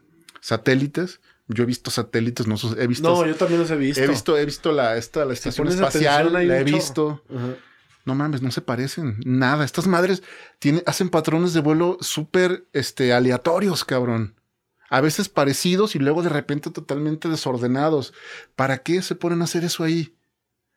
satélites. Yo he visto satélites, no he visto. No, yo también los he visto. He visto, he visto la, esta, la estación espacial, la he visto. No mames, no se parecen. Nada. Estas madres tienen, hacen patrones de vuelo súper este, aleatorios, cabrón a veces parecidos y luego de repente totalmente desordenados. ¿Para qué se ponen a hacer eso ahí?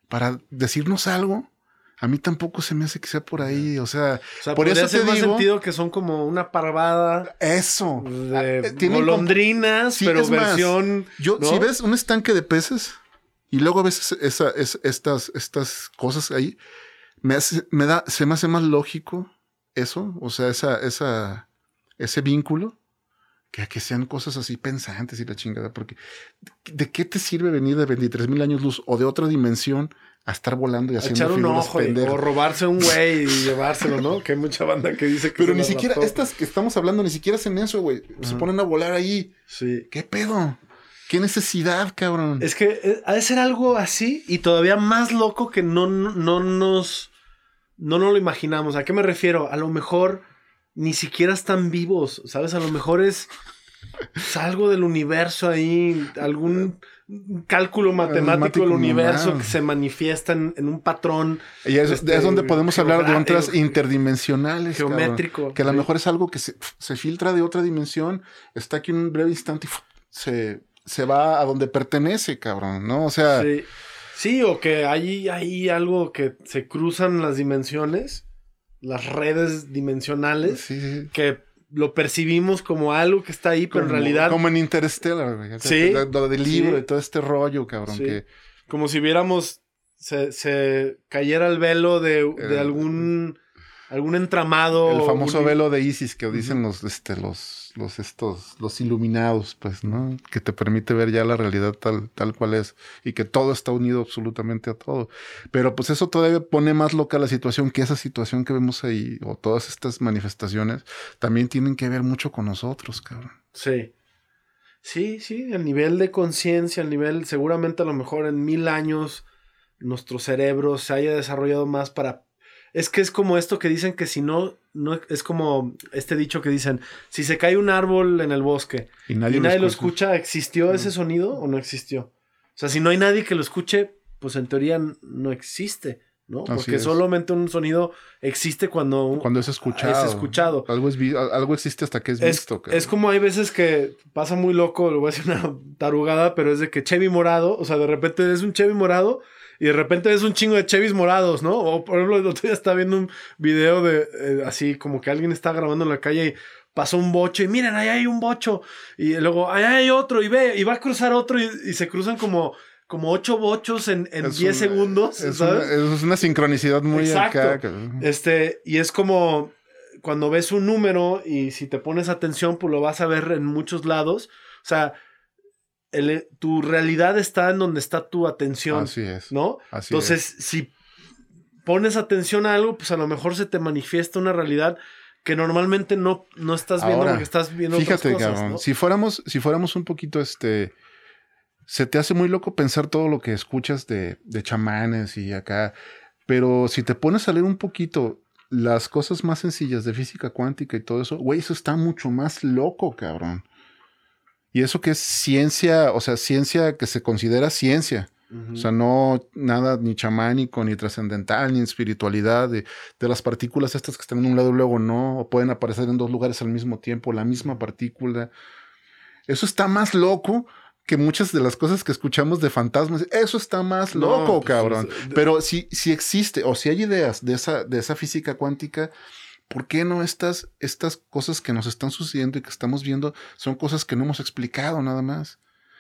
¿Para decirnos algo? A mí tampoco se me hace que sea por ahí, o sea, por eso te más sentido que son como una parvada. Eso. De ah, eh, golondrinas, pero versión. yo, si ves un estanque de peces y luego ves esa, estas, estas cosas ahí, me, me da, se me hace más lógico eso, o sea, esa, esa, ese vínculo que, que sean cosas así pensantes y la chingada, porque ¿de qué te sirve venir de 23 mil años luz o de otra dimensión a estar volando y haciendo echar un ojo o robarse un güey y llevárselo, ¿no? Que hay mucha banda que dice que Pero ni siquiera estas que estamos hablando ni siquiera hacen eso, güey. Se ponen a volar ahí. Sí. ¿Qué pedo? ¿Qué necesidad, cabrón? Es que eh, ha de ser algo así y todavía más loco que no, no nos no nos lo imaginamos. ¿A qué me refiero? A lo mejor ni siquiera están vivos, ¿sabes? A lo mejor es, algo del universo ahí, algún cálculo matemático, del universo que se manifiesta en, un patrón. Y es, este, donde podemos hablar de otras interdimensionales. Geométrico. que a lo mejor es algo que se, filtra de otra dimensión, está aquí en un breve instante y se, se va a donde pertenece, cabrón, ¿no? O sea... Sí, sí o que hay, hay algo que se cruzan las dimensiones las redes dimensionales que lo percibimos como algo que está ahí, pero en realidad. Como en Interstellar, Sí. Lo, del libro y todo este rollo, cabrón. Que... Como si viéramos. Se, se cayera el velo de, de algún. Algún entramado. El famoso velo de Isis que dicen los, este, los los estos, los iluminados, pues, ¿no? Que te permite ver ya la realidad tal, tal cual es y que todo está unido absolutamente a todo. Pero pues eso todavía pone más loca la situación que esa situación que vemos ahí o todas estas manifestaciones también tienen que ver mucho con nosotros, cabrón. Sí. Sí, sí, el nivel de conciencia, el nivel, seguramente a lo mejor en mil años nuestro cerebro se haya desarrollado más para es que es como esto que dicen que si no, no es como este dicho que dicen, si se cae un árbol en el bosque y nadie, lo, escucha. ¿existió ese sonido o no existió? O sea, si no hay nadie que lo escuche, pues en teoría no existe, ¿no? Porque solamente un sonido existe cuando, cuando es escuchado. Es escuchado. Algo, es algo existe hasta que es, visto. Es como hay veces que pasa muy loco, lo voy a decir una tarugada, pero es de que Chevy morado, o sea, de repente es un Chevy morado y de repente ves un chingo de Chevys morados, ¿no? O por ejemplo, el otro día estaba viendo un video de eh, así como que alguien está grabando en la calle y pasó un bocho y miren, ahí hay un bocho. Y luego, ahí hay otro y ve, y va a cruzar otro y, se cruzan como como ocho bochos en, en diez segundos. Es Una, es una sincronicidad muy Exacto. Este, y es como cuando ves un número y si te pones atención, pues lo vas a ver en muchos lados. O sea, tu realidad está en donde está tu atención. Así es. ¿No? Entonces, si pones atención a algo, pues a lo mejor se te manifiesta una realidad que normalmente no, no estás viendo porque estás viendo fíjate, otras cosas, si fuéramos, si fuéramos un poquito este. Se te hace muy loco pensar todo lo que escuchas de, de chamanes y acá. Pero si te pones a leer un poquito las cosas más sencillas de física cuántica y todo eso, güey, eso está mucho más loco, cabrón. Y eso que es ciencia, o sea, ciencia que se considera ciencia. O sea, no nada ni chamánico, ni trascendental, ni espiritualidad, de, de, las partículas estas que están en un lado y luego no, o pueden aparecer en dos lugares al mismo tiempo, la misma partícula. Eso está más loco que muchas de las cosas que escuchamos de fantasmas. Eso está más loco, pues, cabrón. Pero si, si existe, o si hay ideas de esa, de esa física cuántica, ¿por qué no estas, estas cosas que nos están sucediendo y que estamos viendo son cosas que no hemos explicado nada más?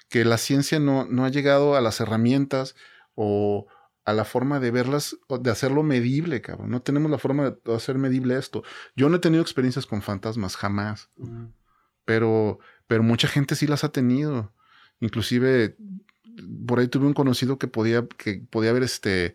Que la ciencia no, no ha llegado a las herramientas o a la forma de verlas, de hacerlo medible, cabrón. No tenemos la forma de hacer medible esto. Yo no he tenido experiencias con fantasmas, jamás. Pero, pero mucha gente sí las ha tenido. Inclusive, por ahí tuve un conocido que podía, que podía ver este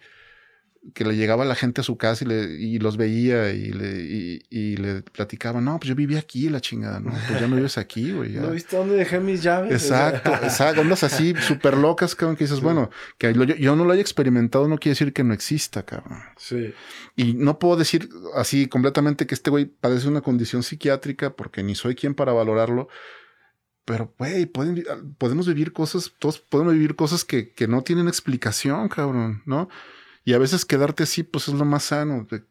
que le llegaba la gente a su casa y, le, y los veía y le, y, le platicaba, no, pues yo vivía aquí, la chingada, ¿no? Pues ya no vives aquí, güey. ¿No viste dónde dejé mis llaves? Exacto, exacto. Ondas así súper locas, cabrón, que dices, bueno, que yo, no lo haya experimentado no quiere decir que no exista, cabrón. Sí. Y no puedo decir así completamente que este güey padece una condición psiquiátrica porque ni soy quien para valorarlo. Pero, güey, podemos vivir cosas, todos podemos vivir cosas que, que no tienen explicación, cabrón, ¿no? Y a veces quedarte así, pues es lo más sano. Pues,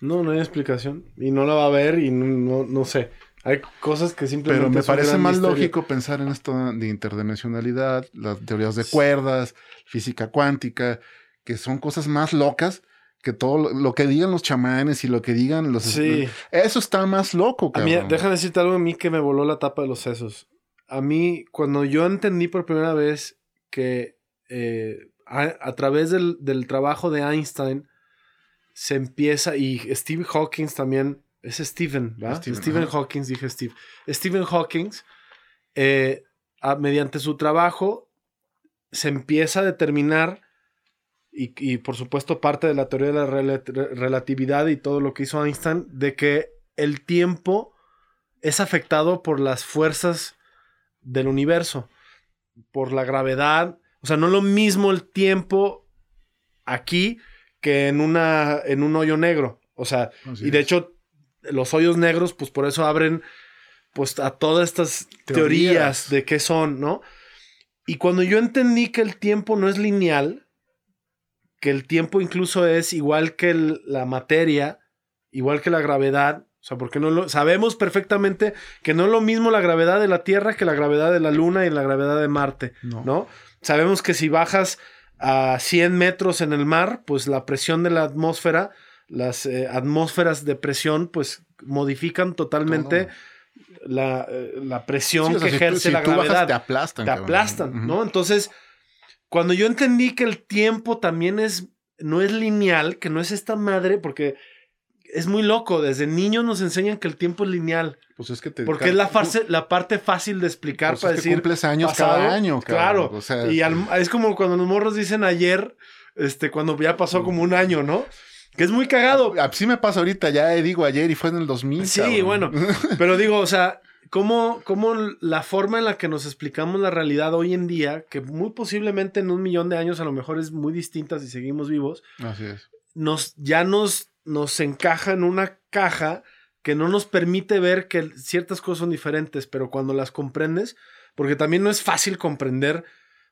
no, no hay explicación. Y no la va a ver y no, no, sé. Hay cosas que simplemente. Pero me parece más lógico pensar en esto de interdimensionalidad, las teorías de cuerdas, física cuántica, que son cosas más locas que todo lo, que digan los chamanes y lo que digan los. Sí. Eso está más loco, cabrón. A mí, déjame decirte algo a mí que me voló la tapa de los sesos. A mí, cuando yo entendí por primera vez que eh, a, través del, trabajo de Einstein se empieza, y Steve Hawking también, es Stephen, ¿verdad? Stephen, Hawking, dije Steve. Stephen Hawking, eh, mediante su trabajo, se empieza a determinar, y, por supuesto parte de la teoría de la relatividad y todo lo que hizo Einstein, de que el tiempo es afectado por las fuerzas del universo, por la gravedad, o sea, no es lo mismo el tiempo aquí que en, una, en un hoyo negro. O sea, y de hecho, los hoyos negros, pues por eso abren pues a todas estas teorías. de qué son, ¿no? Y cuando yo entendí que el tiempo no es lineal, que el tiempo incluso es igual que la materia, igual que la gravedad, o sea, porque no lo, sabemos perfectamente que no es lo mismo la gravedad de la Tierra que la gravedad de la Luna y la gravedad de Marte, ¿no? Sabemos que si bajas a 100 metros en el mar, pues la presión de la atmósfera, las eh, atmósferas de presión, pues modifican totalmente la, eh, presión que ejerce la gravedad. te aplastan. Te aplastan, ¿no? Entonces, cuando yo entendí que el tiempo también es, no es lineal, que no es esta madre, porque es muy loco. Desde niños nos enseñan que el tiempo es lineal. Pues es que te. Porque es la, la parte fácil de explicar pues para decir. Que cumples años cada año, Claro. y es como cuando los morros dicen ayer, este, cuando ya pasó como un año, ¿no? Que es muy cagado. Sí me pasa ahorita, ya digo ayer y fue en el 2000. Sí, bueno. Pero digo, o sea, ¿cómo, ¿cómo, la forma en la que nos explicamos la realidad hoy en día, que muy posiblemente en un millón de años a lo mejor es muy distinta si seguimos vivos. Así es. Nos, ya nos nos encaja en una caja que no nos permite ver que ciertas cosas son diferentes, pero cuando las comprendes, porque también no es fácil comprender,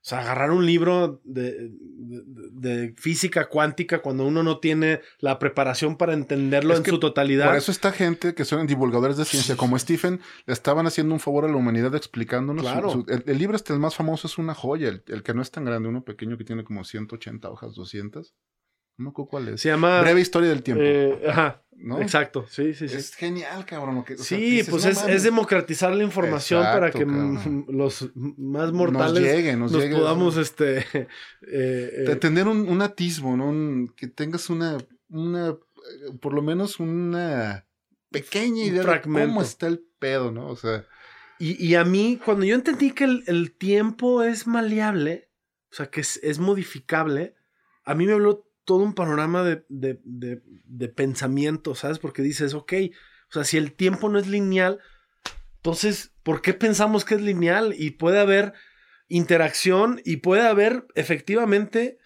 o sea, agarrar un libro de, física cuántica cuando uno no tiene la preparación para entenderlo en su totalidad. Por eso esta gente que son divulgadores de ciencia, como Stephen, le estaban haciendo un favor a la humanidad explicándonos. Claro. el, libro este, el más famoso, es una joya, el, el, que no es tan grande, uno pequeño que tiene como 180 hojas, 200. No cuál es. Se llama. Breve historia del tiempo. Eh, ajá. ¿no? Exacto, sí, sí, sí. Es genial, cabrón. sí, pues es, democratizar la información para que los más mortales nos, lleguen, nos, podamos este, eh, eh, tener un, atisbo, ¿no? que tengas una, una, por lo menos una pequeña idea de cómo está el pedo, ¿no? O sea. Y, a mí, cuando yo entendí que el, tiempo es maleable, o sea, que es, es modificable, a mí me habló todo un panorama de, de, de, pensamiento, ¿sabes? Porque dices, ok, o sea, si el tiempo no es lineal, entonces, ¿por qué pensamos que es lineal? Y puede haber interacción y puede haber efectivamente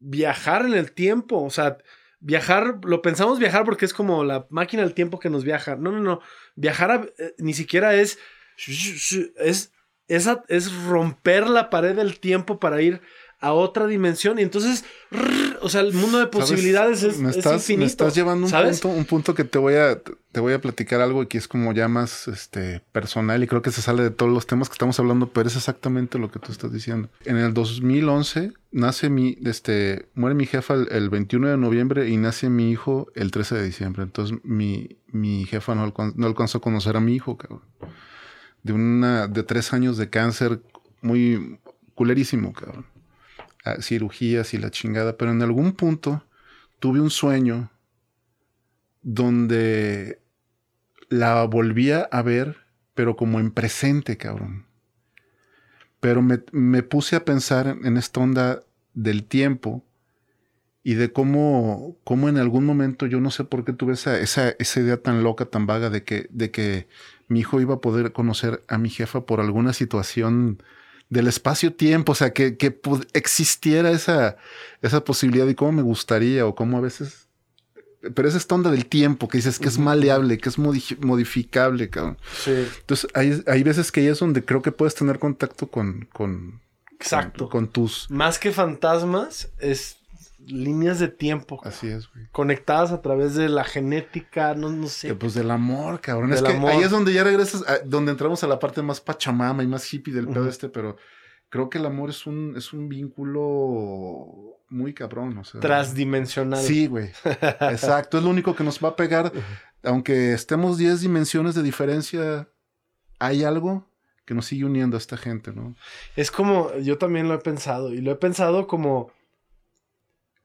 viajar en el tiempo, o sea, viajar, lo pensamos viajar porque es como la máquina del tiempo que nos viaja. No, no, no, viajar eh, ni siquiera es Es, esa, es romper la pared del tiempo para ir a otra dimensión. Y entonces, o sea, el mundo de posibilidades es, me estás, infinito. Me estás llevando un punto, un punto que te voy a, te voy a platicar algo que es como ya más este, personal y creo que se sale de todos los temas que estamos hablando, pero es exactamente lo que tú estás diciendo. En el 2011 nace mi, este, muere mi jefa el, 21 de noviembre y nace mi hijo el 13 de diciembre. Entonces mi, mi jefa no, no alcanzó a conocer a mi hijo, cabrón. De una, de tres años de cáncer muy culerísimo, cabrón cirugías y la chingada, pero en algún punto tuve un sueño donde la volvía a ver, pero como en presente, cabrón. Pero me, puse a pensar en esta onda del tiempo y de cómo, cómo en algún momento yo no sé por qué tuve esa, esa, esa idea tan loca, tan vaga de que, de que mi hijo iba a poder conocer a mi jefa por alguna situación del espacio-tiempo, o sea, que, existiera esa, esa posibilidad y cómo me gustaría o cómo a veces... Pero esa onda del tiempo que dices que es maleable, que es modificable, cabrón. Sí. Entonces, hay, hay veces que ahí es donde creo que puedes tener contacto con... con Exacto. con tus... Más que fantasmas, es líneas de tiempo. Así es, güey. Conectadas a través de la genética, no, no sé. pues del amor, cabrón. es que ahí es donde ya regresas, donde entramos a la parte más pachamama y más hippie del pedo este, pero creo que el amor es un, es un vínculo muy cabrón, o sea. Transdimensional. Sí, güey. Exacto. es lo único que nos va a pegar. Aunque estemos 10 dimensiones de diferencia, hay algo que nos sigue uniendo a esta gente, ¿no? Es como, yo también lo he pensado, y lo he pensado como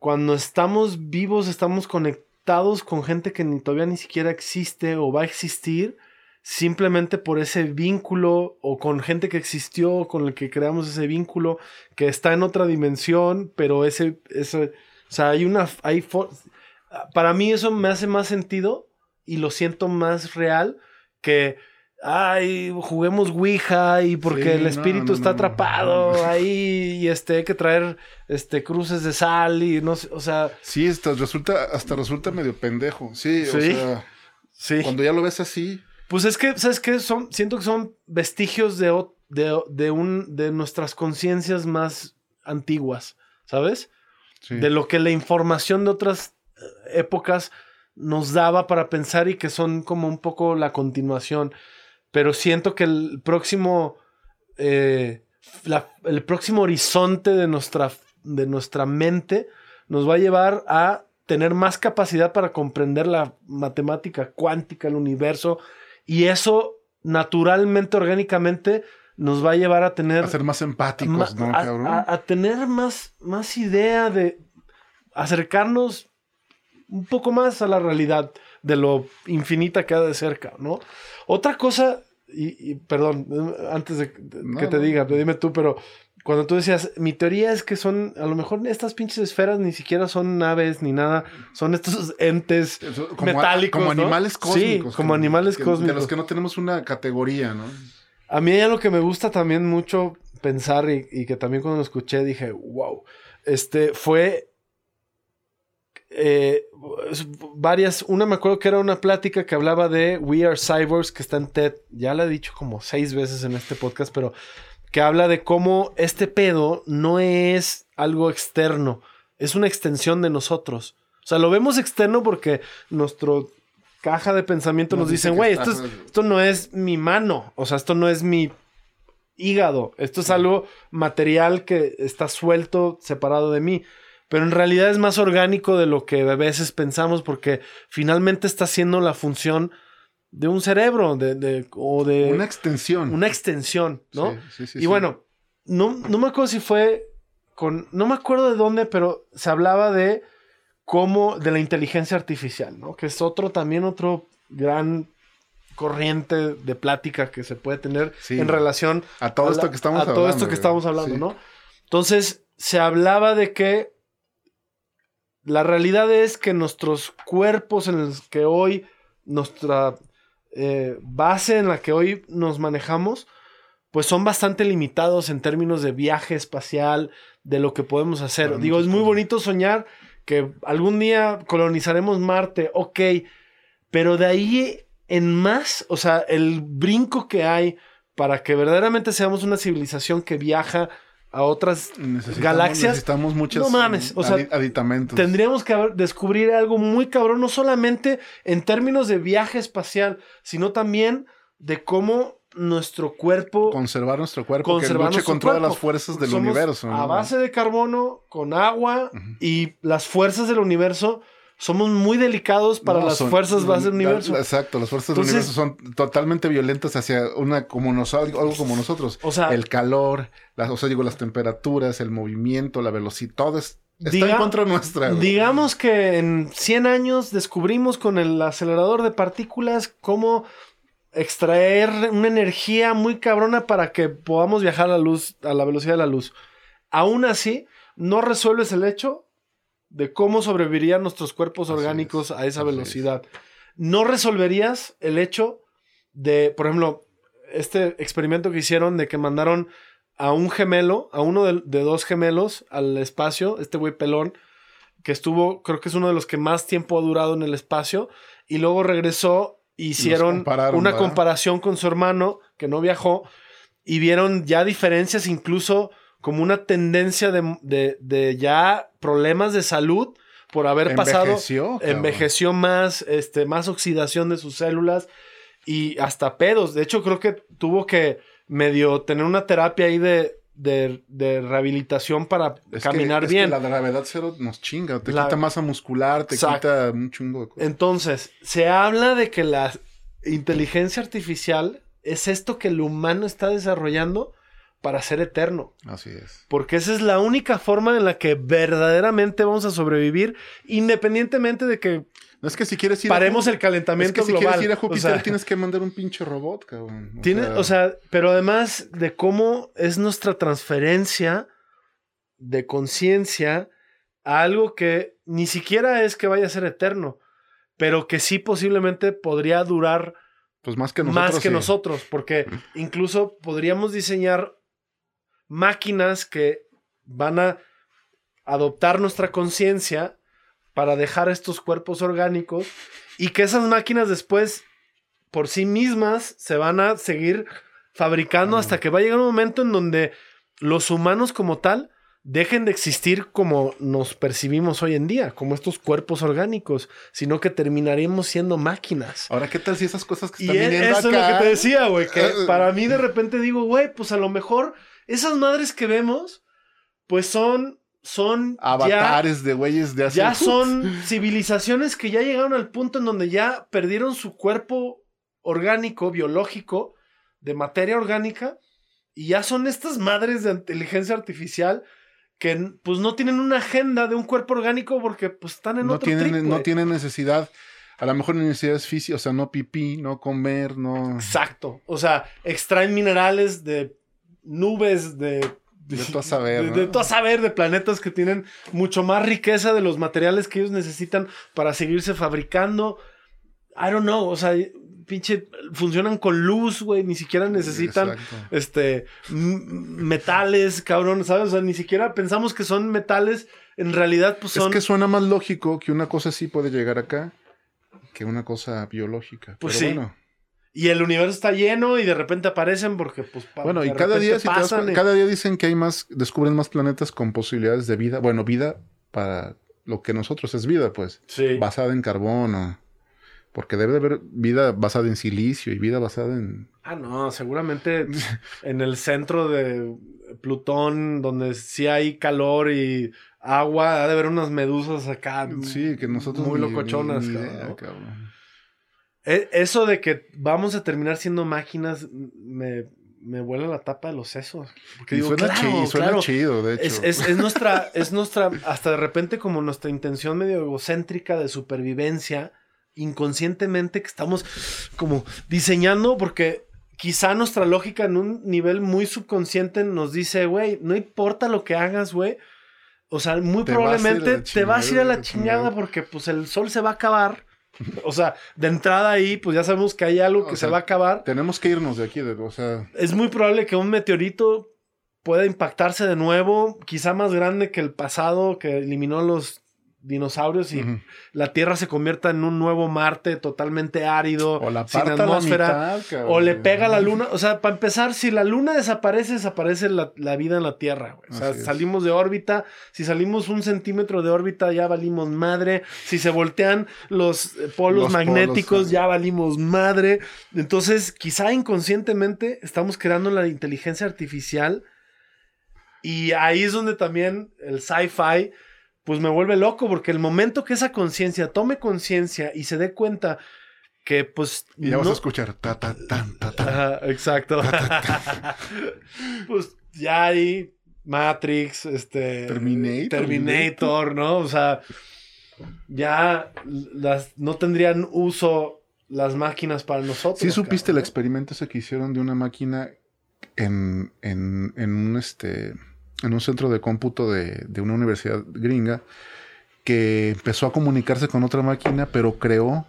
cuando estamos vivos, estamos conectados con gente que ni, todavía ni siquiera existe o va a existir, simplemente por ese vínculo o con gente que existió, con el que creamos ese vínculo, que está en otra dimensión, pero ese, o sea, hay una, hay, para mí eso me hace más sentido y lo siento más real que ay, juguemos Ouija y porque el espíritu está atrapado ahí y este hay que traer este cruces de sal y no sé, o sea, sí, hasta resulta hasta resulta medio pendejo. Sí, o sea, sí. Cuando ya lo ves así, pues es que sabes qué son siento que son vestigios de de, un de nuestras conciencias más antiguas, ¿sabes? De lo que la información de otras eh, épocas nos daba para pensar y que son como un poco la continuación pero siento que el próximo, eh, el próximo horizonte de nuestra, de nuestra mente nos va a llevar a tener más capacidad para comprender la matemática cuántica, el universo, y eso naturalmente, orgánicamente, nos va a llevar a tener... A ser más empáticos, ¿no, cabrón? A, tener más, más idea de acercarnos un poco más a la realidad de lo infinita que ha de cerca, ¿no? Otra cosa, y, perdón, antes de, que te diga, dime tú, pero cuando tú decías, mi teoría es que son, a lo mejor estas pinches esferas ni siquiera son naves ni nada, son estos entes metálicos. como animales cósmicos. Sí, como animales cósmicos. De los que no tenemos una categoría, ¿no? A mí hay algo que me gusta también mucho pensar y, y que también cuando lo escuché dije, wow, este fue eh, varias, una me acuerdo que era una plática que hablaba de We Are Cyborgs, que está en TED, ya la he dicho como seis veces en este podcast, pero que habla de cómo este pedo no es algo externo, es una extensión de nosotros. O sea, lo vemos externo porque nuestro caja de pensamiento nos, dicen, güey, esto, esto no es mi mano, o sea, esto no es mi hígado, esto es algo material que está suelto, separado de mí pero en realidad es más orgánico de lo que a veces pensamos porque finalmente está haciendo la función de un cerebro de, o de... Una extensión. Una extensión, ¿no? y bueno, no, no me acuerdo si fue con... No me acuerdo de dónde, pero se hablaba de cómo... de la inteligencia artificial, ¿no? Que es otro también otro gran corriente de plática que se puede tener en relación a todo esto que estamos a todo esto que estamos hablando, ¿no? Entonces, se hablaba de que la realidad es que nuestros cuerpos en los que hoy, nuestra eh, base en la que hoy nos manejamos, pues son bastante limitados en términos de viaje espacial, de lo que podemos hacer. Digo, es muy bonito soñar que algún día colonizaremos Marte, ok, pero de ahí en más, o sea, el brinco que hay para que verdaderamente seamos una civilización que viaja a otras Necesitamos- galaxias. Necesitamos muchos No mames, o sea, adi- aditamentos. Tendríamos que descubrir algo muy cabrón, no solamente en términos de viaje espacial, sino también de cómo nuestro cuerpo Conservar nuestro cuerpo, conservar que luche nuestro con todas cuerpo. las fuerzas del Somos universo. ¿no? A base de carbono, con agua y las fuerzas del universo, somos muy delicados para No, las son- fuerzas base del universo. Exacto, las fuerzas Entonces- del universo son totalmente violentas hacia una como nos, algo como nosotros. O sea, el calor, las, o sea, digo, las temperaturas, el movimiento, la velocidad, todo es- está Diga- en contra nuestra. güey. digamos que en 100 años descubrimos con el acelerador de partículas cómo extraer una energía muy cabrona para que podamos viajar a la luz, a la velocidad de la luz. Aún así, no resuelves el hecho de cómo sobrevivirían nuestros cuerpos orgánicos es, a esa es. velocidad. No resolverías el hecho de, por ejemplo, este experimento que hicieron de que mandaron a un gemelo, a uno de, de dos gemelos al espacio, este güey pelón, que estuvo, creo que es uno de los que más tiempo ha durado en el espacio, y luego regresó, hicieron una ¿verdad? comparación con su hermano, que no viajó, y vieron ya diferencias, incluso como una tendencia de, de- de ya problemas de salud por haber pasado Envejeció, cabrón. envejeció más, este, más oxidación de sus células y hasta pedos. De hecho, creo que tuvo que medio tener una terapia ahí de, de, de rehabilitación para Es que- caminar que bien. la gravedad cero nos chinga, te La- quita masa muscular, te Exacto. quita un chungo de cosas. Entonces, se habla de que la inteligencia artificial es esto que el humano está desarrollando para ser eterno. Así es. Porque esa es la única forma en la que verdaderamente vamos a sobrevivir, independientemente de que No es que si quieres ir a paremos Ju- el calentamiento es que si global. quieres ir a O Júpiter sea, tienes que mandar un pinche robot, cabrón. O Tiene, sea, o sea, pero además de cómo es nuestra transferencia de conciencia a algo que ni siquiera es que vaya a ser eterno, pero que sí posiblemente podría durar pues más que nosotros. más que sí. nosotros, porque incluso podríamos diseñar máquinas que van a adoptar nuestra conciencia para dejar estos cuerpos orgánicos y que esas máquinas después por sí mismas se van a seguir fabricando hasta que va a llegar un momento en donde los humanos como tal dejen de existir como nos percibimos hoy en día, como estos cuerpos orgánicos, sino que terminaremos siendo máquinas. Ahora, ¿qué tal si esas cosas que Y están e- viniendo eso acá? es lo que te decía, güey, que Eh, para mí de repente digo, güey, pues a lo mejor esas madres que vemos, pues son, son ya, Avatares de güeyes de hace... ya son civilizaciones que ya llegaron al punto en donde ya perdieron su cuerpo orgánico, biológico, de materia orgánica, y ya son estas madres de inteligencia artificial que pues no tienen una agenda de un cuerpo orgánico porque pues están en no otro tienen, trip, no tienen necesidad, a lo mejor necesidades físicas, o sea, no pipí, no comer, no... Exacto. O sea, extraen minerales de nubes de. De a saber, de, ¿no? de tú a saber, de planetas que tienen mucho más riqueza de los materiales que ellos necesitan para seguirse fabricando. I don't know. O sea, pinche. Funcionan con luz, güey. Ni siquiera necesitan. Exacto. Este. metales, cabrón. ¿Sabes? O sea, ni siquiera pensamos que son metales. En realidad, pues son. Es que suena más lógico que una cosa así puede llegar acá que una cosa biológica. Pues Pero sí. bueno. Y el universo está lleno y de repente aparecen porque, pues. Bueno, y cada día, si das pasan cada día dicen que hay más, descubren más planetas con posibilidades de vida. Bueno, vida para lo que nosotros es vida, pues. Sí. Basada en carbono. Porque debe de haber vida basada en silicio y vida basada en... Ah, no, seguramente en el centro de Plutón, donde sí hay calor y agua, ha de haber unas medusas acá. Sí, que nosotros... Muy ni- locochonas, ni idea, cabrón. cabrón. E- Eso de que vamos a terminar siendo máquinas me, me vuela la tapa de los sesos. Porque Y digo, suena, claro, chi- suena claro. chido, de hecho. Es, es- es nuestra, es nuestra, hasta de repente como nuestra intención medio egocéntrica de supervivencia, inconscientemente que estamos como diseñando, porque quizá nuestra lógica en un nivel muy subconsciente nos dice, güey, no importa lo que hagas, güey. O sea, muy Te probablemente te vas a ir a la chingada. porque pues el sol se va a acabar. O sea, de entrada ahí, pues ya sabemos que hay algo O que sea, se va a acabar. Tenemos que irnos de aquí, de- o sea... es muy probable que un meteorito pueda impactarse de nuevo, quizá más grande que el pasado que eliminó los dinosaurios y la Tierra se convierta en un nuevo Marte totalmente árido, O la sin la atmósfera. mitad, cabrón. O le pega a la luna. O sea, para empezar, si la luna desaparece, desaparece la, la vida en la Tierra. güey. O sea, Así es. salimos de órbita. Si salimos un centímetro de órbita, ya valimos madre. Si se voltean los eh, polos Los magnéticos, polos, ya valimos madre. Entonces, quizá inconscientemente estamos creando la inteligencia artificial. Y ahí es donde también el sci-fi, pues me vuelve loco, porque el momento que esa conciencia tome conciencia y se dé cuenta que, pues. Y ya vas a escuchar. Ta, ta, tan, ta, ta. Ajá, exacto. pues ya hay Matrix, este. Terminator, Terminator, ¿no? O sea, ya las, no tendrían uso las máquinas para nosotros. ¿Sí supiste el experimento ese que hicieron de una máquina en, en, en un este en un centro de cómputo de, de una universidad gringa que empezó a comunicarse con otra máquina, pero creó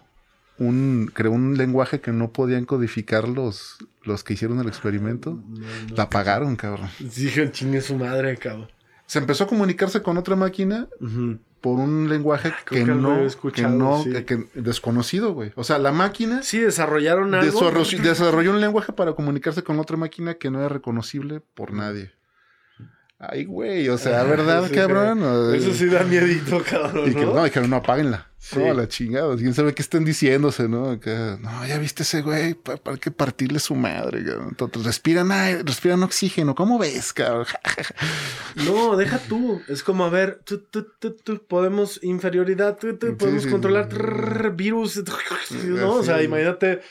un, creó un lenguaje que no podían codificar los, los que hicieron el experimento. No, no. La apagaron, cabrón. Dijeron, chingue su madre, cabrón. Se empezó a comunicarse con otra máquina por un lenguaje Creo que no, que no, sí. que- que- desconocido, güey. O sea, la máquina Sí, desarrollaron algo. Desarrolló, desarrolló un lenguaje para comunicarse con otra máquina que no era reconocible por nadie. Ay, güey, o sea, ¿verdad, sí, cabrón? O- Eso sí da miedito, cabrón. Y que ¿no? no, dijeron, no, apáguenla. Sí. No, la chingada. ¿Quién sabe qué estén diciéndose, no? Acá, no, ya viste ese güey, pa- para, que partirle su madre, cabrón. Entonces, respiran, aire, respiran oxígeno. ¿Cómo ves, cabrón? No, deja tú. Es como, a ver, tú, tú, tú, podemos inferioridad, podemos sí, controlar trrr, virus, ¿no? O sea, imagínate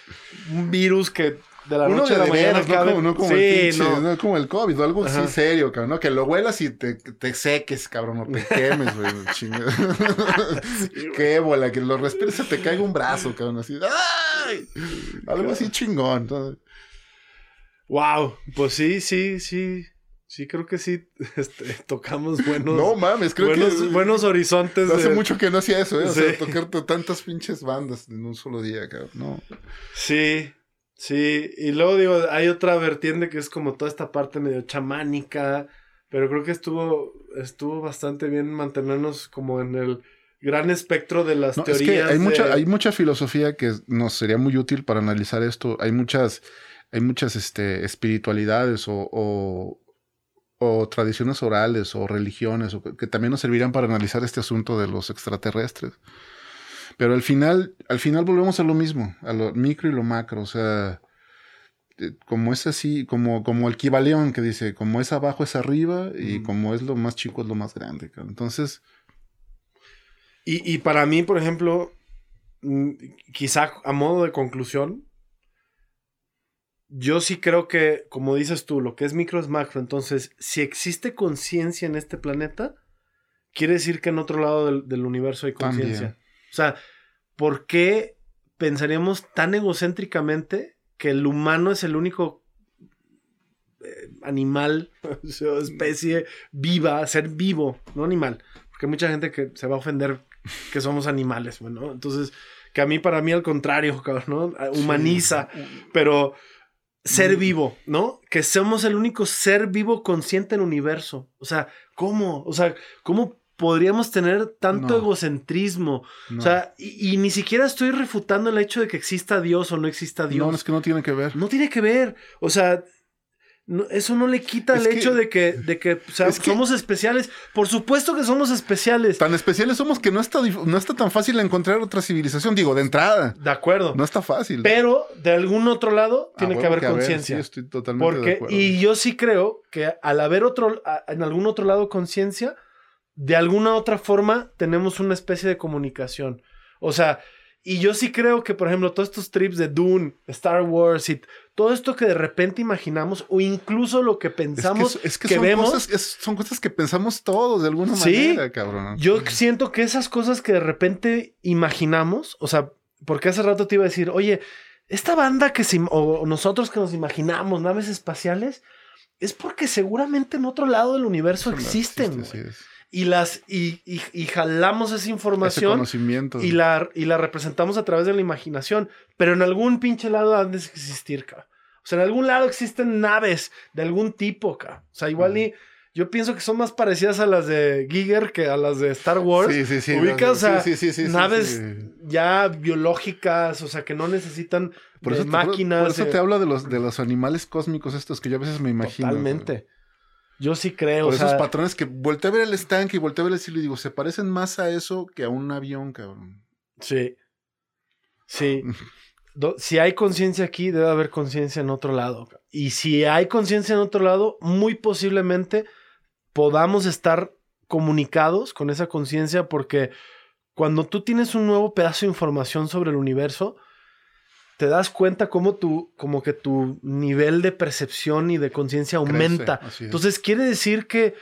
un virus que de la Uno noche de a la mañana veras, no como, no como sí, el pinche, no. no como el COVID, o algo Ajá. así serio, cabrón, ¿no? Que lo huelas y te, te seques, cabrón, o te quemes, güey. Qué bola, que lo respires se te caiga un brazo, cabrón, así. ¡Ay! Algo así chingón. ¿no? Wow, pues sí, sí, sí. Sí, creo que sí este, tocamos buenos, No mames, creo buenos, que buenos horizontes. hace de- mucho que no hacía eso, ¿eh? O sea, tocar tantas pinches bandas en un solo día, cabrón. No. Sí, sí. Y luego digo, hay otra vertiente que es como toda esta parte medio chamánica. Pero creo que estuvo, estuvo bastante bien mantenernos como en el gran espectro de las No, es teorías. que hay de- mucha, hay mucha filosofía que nos sería muy útil para analizar esto. Hay muchas, hay muchas este, espiritualidades o, o, o tradiciones orales o religiones o que, que también nos servirían para analizar este asunto de los extraterrestres. Pero al final, al final volvemos a lo mismo, a lo micro y lo macro. O sea, eh, como es así, como, como el Kibaleón que dice, como es abajo es arriba y Mm. como es lo más chico es lo más grande. Entonces, Y, y para mí, por ejemplo, mm, quizá a modo de conclusión, yo sí creo que, como dices tú, lo que es micro es macro. Entonces, si existe conciencia en este planeta, quiere decir que en otro lado del, del universo hay conciencia. O sea, ¿por qué pensaríamos tan egocéntricamente que el humano es el único eh, animal, especie viva, ser vivo, no animal? Porque hay mucha gente que se va a ofender que somos animales, bueno, entonces, que a mí, para mí, al contrario, cabrón, ¿no? Humaniza, pero ser Mm. vivo, ¿no? Que somos el único ser vivo consciente en el universo. O sea, ¿cómo? O sea, ¿cómo podríamos tener tanto No. egocentrismo? no. O sea, y, y ni siquiera estoy refutando el hecho de que exista Dios o no exista Dios. no, es que no tiene que ver. No tiene que ver. O sea, no- eso no le quita Es el que- hecho de que, de que, o sea, es que- somos especiales. Por supuesto que somos especiales. Tan especiales somos que no está, no está tan fácil encontrar otra civilización. Digo, de entrada. De acuerdo. No está fácil. Pero de algún otro lado A tiene que haber conciencia. sí, estoy totalmente de Porque, acuerdo. y yo sí creo que al haber otro, a- en algún otro lado conciencia, de alguna otra forma tenemos una especie de comunicación. O sea, y yo sí creo que, por ejemplo, todos estos trips de Dune, Star Wars y todo esto que de repente imaginamos, o incluso lo que Es que, pensamos es que que son, vemos, cosas, es- son cosas que pensamos todos de alguna Sí. manera, cabrón. yo siento que esas cosas que de repente imaginamos, o sea, porque hace rato te iba a decir, oye, esta banda que se, o nosotros que nos imaginamos, naves espaciales, es porque seguramente en otro lado del universo Eso no existen. existe. Y las y, y- y jalamos esa información conocimiento. y la, y la representamos a través de la imaginación. Pero en algún pinche lado han de existir, ca. O sea, en algún lado existen naves de algún tipo, ca. O sea, igual y yo pienso que son más parecidas a las de Giger que a las de Star Wars. Sí, sí, sí. Ubicas a sí, sí, sí, sí, naves ya biológicas, o sea, que no necesitan Por eso, te- por- máquinas. por eso eh, te hablo de los, de los animales cósmicos estos que yo a veces me imagino. Totalmente. Yo sí creo, Por o esos sea, patrones que volteé a ver el estanque y volteé a ver el cielo y digo, se parecen más a eso que a un avión, cabrón. sí. Sí. Si hay conciencia aquí, debe haber conciencia en otro lado. Y si hay conciencia en otro lado, muy posiblemente podamos estar comunicados con esa conciencia porque cuando tú tienes un nuevo pedazo de información sobre el universo, te das cuenta cómo tu, como que tu nivel de percepción y de conciencia aumenta. Entonces quiere decir que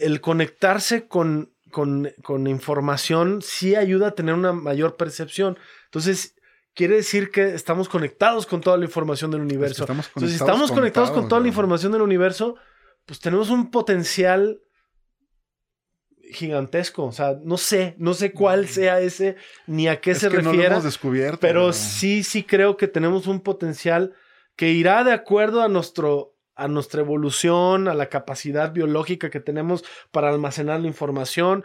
el conectarse con, con, con información sí ayuda a tener una mayor percepción. Entonces quiere decir que estamos conectados con toda la información del universo. estamos Entonces, si estamos con conectados con toda la información del universo, pues tenemos un potencial gigantesco. O sea, no sé, no sé cuál sea ese ni a qué es se que no lo hemos descubierto. pero sí, sí creo que tenemos un potencial que irá de acuerdo a nuestro a nuestra evolución, a la capacidad biológica que tenemos para almacenar la información,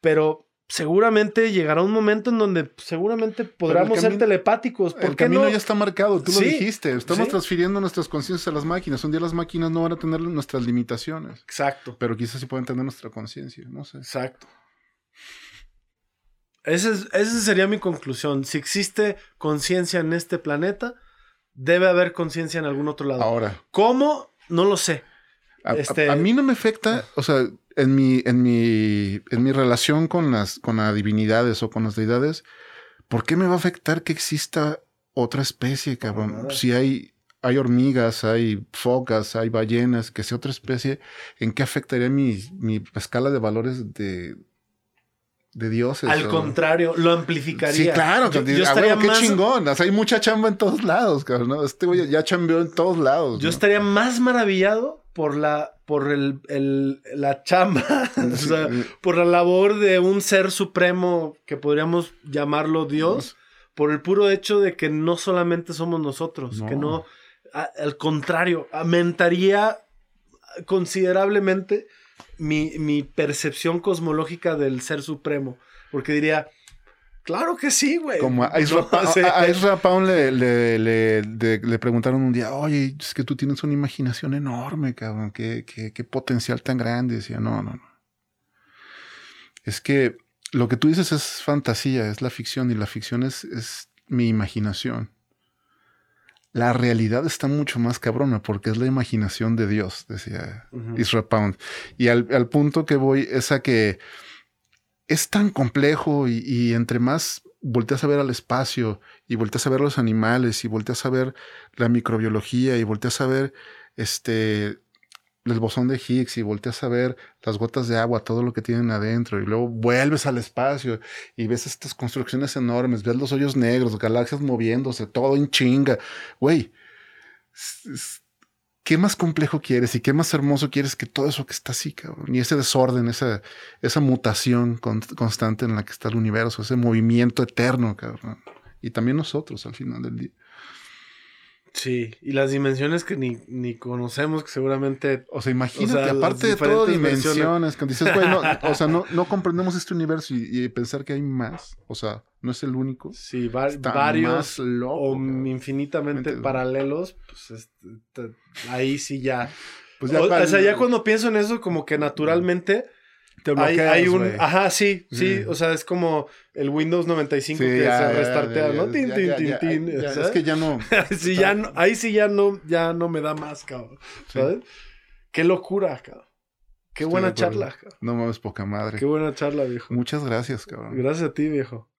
pero seguramente llegará un momento en donde seguramente podamos ser telepáticos. ¿Por El qué camino no? ya está marcado, tú Sí, lo dijiste. Estamos sí. transfiriendo nuestras conciencias a las máquinas. Un día las máquinas no van a tener nuestras limitaciones, Exacto. pero quizás sí pueden tener nuestra conciencia, no sé. Exacto. Ese es- esa sería mi conclusión. Si existe conciencia en este planeta, debe haber conciencia en algún otro lado. Ahora, ¿Cómo? No lo sé. a, a- Este- a mí no me afecta, o sea, en mi, en mi, en mi relación con las, con las divinidades o con las deidades, ¿por qué me va a afectar que exista otra especie, cabrón? Si hay, hay hormigas, hay focas, hay ballenas, que sea otra especie, ¿en qué afectaría mi, mi escala de valores de, de dioses? Al o- contrario, lo amplificaría. Sí, claro, Yo, que yo a estaría qué más, chingón. O sea, hay mucha chamba en todos lados, cabrón. ¿no? Este güey ya chambeó en todos lados. yo ¿no? estaría más maravillado por la por el, el- la chamba, o Sí, sea, por la labor de un ser supremo que podríamos llamarlo Dios, por el puro hecho de que no solamente somos nosotros, No. que no, a- al contrario, aumentaría considerablemente mi, mi percepción cosmológica del ser supremo, porque diría, claro que sí, güey. Como a Ezra, No, Pa- o sea, a- a Ezra Pound le, le, le- preguntaron un día, oye, es que tú tienes una imaginación enorme, cabrón. Qué, qué, qué potencial tan grande. Decía, no, no, no. Es que lo que tú dices es fantasía, es la ficción y la ficción es, es mi imaginación. La realidad está mucho más cabrona porque es la imaginación de Dios, decía Ujú. Israel Pound. Y al, al punto que voy es a que es tan complejo y, y entre más volteas a ver al espacio y volteas a ver los animales y volteas a ver la microbiología y volteas a ver este el bosón de Higgs y volteas a ver las gotas de agua, todo lo que tienen adentro, y luego vuelves al espacio y ves estas construcciones enormes, ves los hoyos negros, galaxias moviéndose, todo en chinga. Güey, s- s- ¿qué más complejo quieres y qué más hermoso quieres que todo eso que está así, cabrón? Y ese desorden, esa, esa mutación con- constante en la que está el universo, ese movimiento eterno, cabrón. Y también nosotros al final del día. Sí, y las dimensiones que ni, ni conocemos, que seguramente O sea, imagínate, O sea, aparte de todo dimensiones, cuando dices, güey, no, o sea, no, no comprendemos este universo y, y pensar que hay más, o sea, no es el único. Sí, va- varios loco, o infinitamente Mente- paralelos, pues este, te- ahí sí ya. Pues o sea, ya cuando pienso en eso, como que naturalmente te hay, bloqueas, hay un. Ajá, sí, sí, o sea, es como el Windows 95 Sí, que ya, se restartea, ¿no? Tin. Es que ya no. Sí, ya no- ahí sí ya no, ya no me da más, cabrón. Sí. ¿Sabes? Qué locura, cabrón. Qué Estoy buena charla, cabrón. No mames, poca madre. Qué buena charla, viejo. Muchas gracias, cabrón. Gracias a ti, viejo.